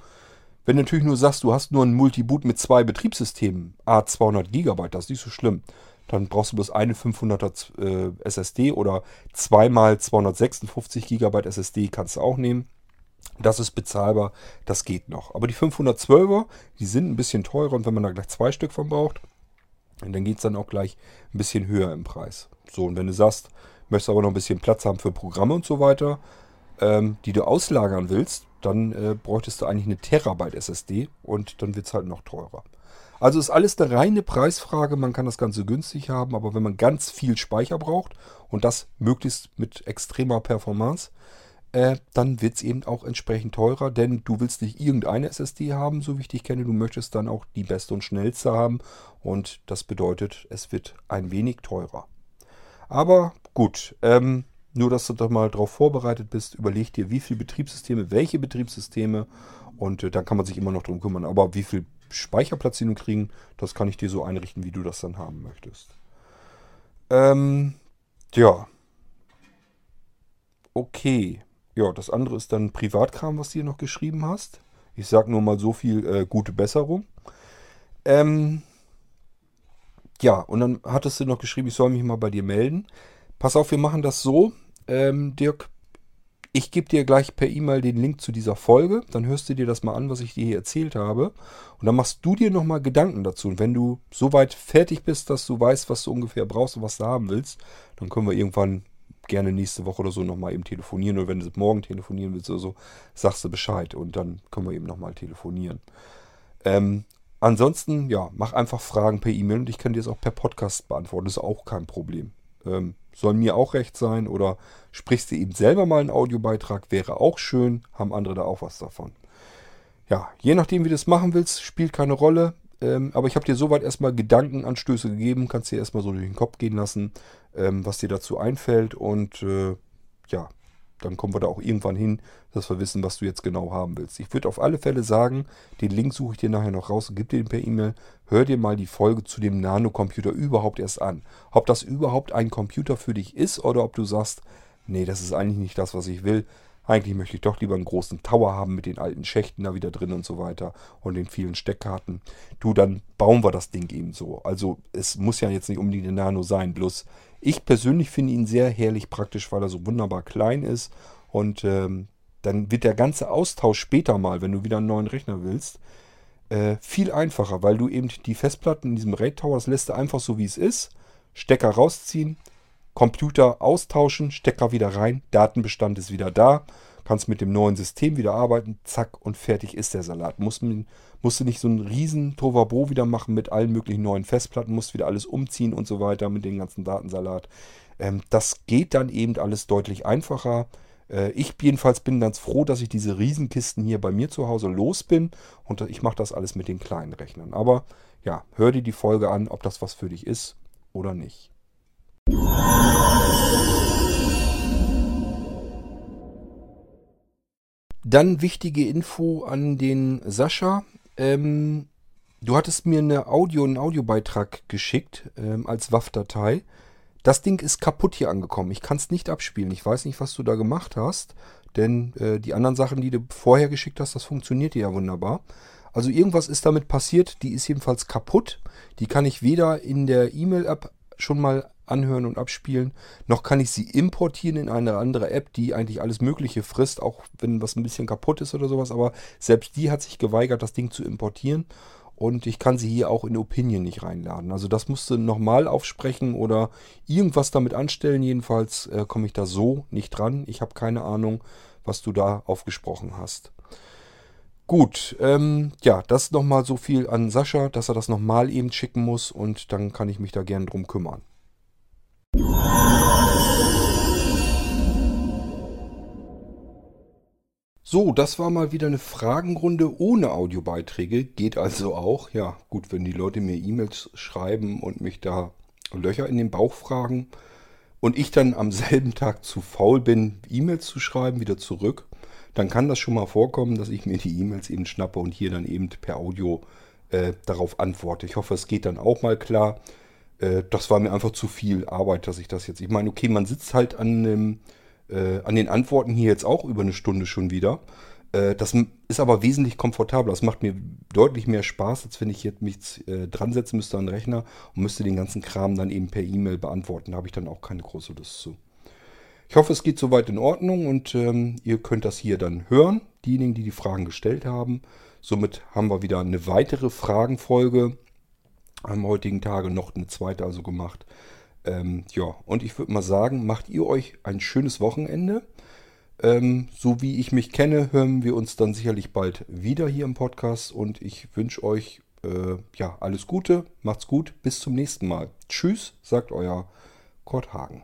wenn du natürlich nur sagst, du hast nur ein Multiboot mit zwei Betriebssystemen, A200 GB, das ist nicht so schlimm. Dann brauchst du bloß eine 500er äh, SSD oder zweimal 256 GB SSD kannst du auch nehmen. Das ist bezahlbar, das geht noch. Aber die 512er, die sind ein bisschen teurer und wenn man da gleich zwei Stück von braucht, dann geht es dann auch gleich ein bisschen höher im Preis. So, und wenn du sagst, möchtest aber noch ein bisschen Platz haben für Programme und so weiter, ähm, die du auslagern willst, dann äh, bräuchtest du eigentlich eine Terabyte SSD und dann wird es halt noch teurer. Also ist alles eine reine Preisfrage. Man kann das Ganze günstig haben, aber wenn man ganz viel Speicher braucht und das möglichst mit extremer Performance, äh, dann wird es eben auch entsprechend teurer, denn du willst nicht irgendeine SSD haben, so wie ich dich kenne. Du möchtest dann auch die beste und schnellste haben und das bedeutet, es wird ein wenig teurer. Aber gut, ähm, nur, dass du da mal darauf vorbereitet bist, überleg dir, wie viele Betriebssysteme, welche Betriebssysteme und äh, dann kann man sich immer noch darum kümmern. Aber wie viel Speicherplatz sie nun kriegen, das kann ich dir so einrichten, wie du das dann haben möchtest. Ähm, ja. Okay. Ja, das andere ist dann Privatkram, was du hier noch geschrieben hast. Ich sag nur mal so viel äh, gute Besserung. Ähm, ja, und dann hattest du noch geschrieben, ich soll mich mal bei dir melden. Pass auf, wir machen das so. Ähm, Dirk, ich gebe dir gleich per E-Mail den Link zu dieser Folge. Dann hörst du dir das mal an, was ich dir hier erzählt habe. Und dann machst du dir nochmal Gedanken dazu. Und wenn du soweit fertig bist, dass du weißt, was du ungefähr brauchst und was du haben willst, dann können wir irgendwann gerne nächste Woche oder so nochmal eben telefonieren. Oder wenn du morgen telefonieren willst oder so, sagst du Bescheid. Und dann können wir eben nochmal telefonieren. Ähm, ansonsten, ja, mach einfach Fragen per E-Mail und ich kann dir das auch per Podcast beantworten. Das ist auch kein Problem. Ähm, soll mir auch recht sein. Oder sprichst du eben selber mal einen Audiobeitrag, wäre auch schön. Haben andere da auch was davon. Ja, je nachdem, wie du das machen willst, spielt keine Rolle. Ähm, aber ich habe dir soweit erstmal Gedankenanstöße gegeben. Kannst dir erstmal so durch den Kopf gehen lassen, ähm, was dir dazu einfällt. Und äh, ja, dann kommen wir da auch irgendwann hin, dass wir wissen, was du jetzt genau haben willst. Ich würde auf alle Fälle sagen, den Link suche ich dir nachher noch raus und gebe dir den per E-Mail. Hör dir mal die Folge zu dem Nano-Computer überhaupt erst an. Ob das überhaupt ein Computer für dich ist oder ob du sagst, nee, das ist eigentlich nicht das, was ich will. Eigentlich möchte ich doch lieber einen großen Tower haben mit den alten Schächten da wieder drin und so weiter und den vielen Steckkarten. Du, dann bauen wir das Ding eben so. Also es muss ja jetzt nicht unbedingt ein Nano sein, bloß ich persönlich finde ihn sehr herrlich praktisch, weil er so wunderbar klein ist. Und ähm, dann wird der ganze Austausch später mal, wenn du wieder einen neuen Rechner willst, äh, viel einfacher, weil du eben die Festplatten in diesem RAID Tower, das lässt du einfach so wie es ist, Stecker rausziehen, Computer austauschen, Stecker wieder rein, Datenbestand ist wieder da, kannst mit dem neuen System wieder arbeiten, zack und fertig ist der Salat. Muss man, musst du nicht so einen riesen Tovabo wieder machen mit allen möglichen neuen Festplatten, musst wieder alles umziehen und so weiter mit dem ganzen Datensalat. Ähm, das geht dann eben alles deutlich einfacher. Äh, ich jedenfalls bin ganz froh, dass ich diese Riesenkisten hier bei mir zu Hause los bin und ich mache das alles mit den kleinen Rechnern. Aber ja, hör dir die Folge an, ob das was für dich ist oder nicht. Dann wichtige Info an den Sascha. Ähm, du hattest mir eine Audio, einen Audiobeitrag geschickt ähm, als WAV-Datei. Das Ding ist kaputt hier angekommen. Ich kann es nicht abspielen. Ich weiß nicht, was du da gemacht hast. Denn äh, die anderen Sachen, die du vorher geschickt hast, das funktioniert ja wunderbar. Also irgendwas ist damit passiert, die ist jedenfalls kaputt. Die kann ich weder in der E-Mail-App schon mal anhören und abspielen, noch kann ich sie importieren in eine andere App, die eigentlich alles Mögliche frisst, auch wenn was ein bisschen kaputt ist oder sowas. Aber selbst die hat sich geweigert, das Ding zu importieren. Und ich kann sie hier auch in Opinion nicht reinladen. Also das musste nochmal aufsprechen oder irgendwas damit anstellen. Jedenfalls äh, komme ich da so nicht dran. Ich habe keine Ahnung, was du da aufgesprochen hast. Gut, ähm, ja, das nochmal so viel an Sascha, dass er das nochmal eben schicken muss und dann kann ich mich da gern drum kümmern. So, das war mal wieder eine Fragenrunde ohne Audiobeiträge. Geht also auch. Ja, gut, wenn die Leute mir E-Mails schreiben und mich da Löcher in den Bauch fragen und ich dann am selben Tag zu faul bin, E-Mails zu schreiben, wieder zurück, dann kann das schon mal vorkommen, dass ich mir die E-Mails eben schnappe und hier dann eben per Audio äh, darauf antworte. Ich hoffe, es geht dann auch mal klar. Äh, das war mir einfach zu viel Arbeit, dass ich das jetzt. Ich meine, okay, man sitzt halt an, dem, äh, an den Antworten hier jetzt auch über eine Stunde schon wieder. Äh, das ist aber wesentlich komfortabler. Das macht mir deutlich mehr Spaß, als wenn ich jetzt mich äh, dran setzen müsste an den Rechner und müsste den ganzen Kram dann eben per E-Mail beantworten. Da habe ich dann auch keine große Lust zu. Ich hoffe, es geht soweit in Ordnung und ähm, ihr könnt das hier dann hören, diejenigen, die die Fragen gestellt haben. Somit haben wir wieder eine weitere Fragenfolge am heutigen Tage noch eine zweite also gemacht. Ähm, ja, und ich würde mal sagen, macht ihr euch ein schönes Wochenende. Ähm, so wie ich mich kenne, hören wir uns dann sicherlich bald wieder hier im Podcast und ich wünsche euch äh, ja alles Gute, macht's gut, bis zum nächsten Mal. Tschüss, sagt euer Kurt Hagen.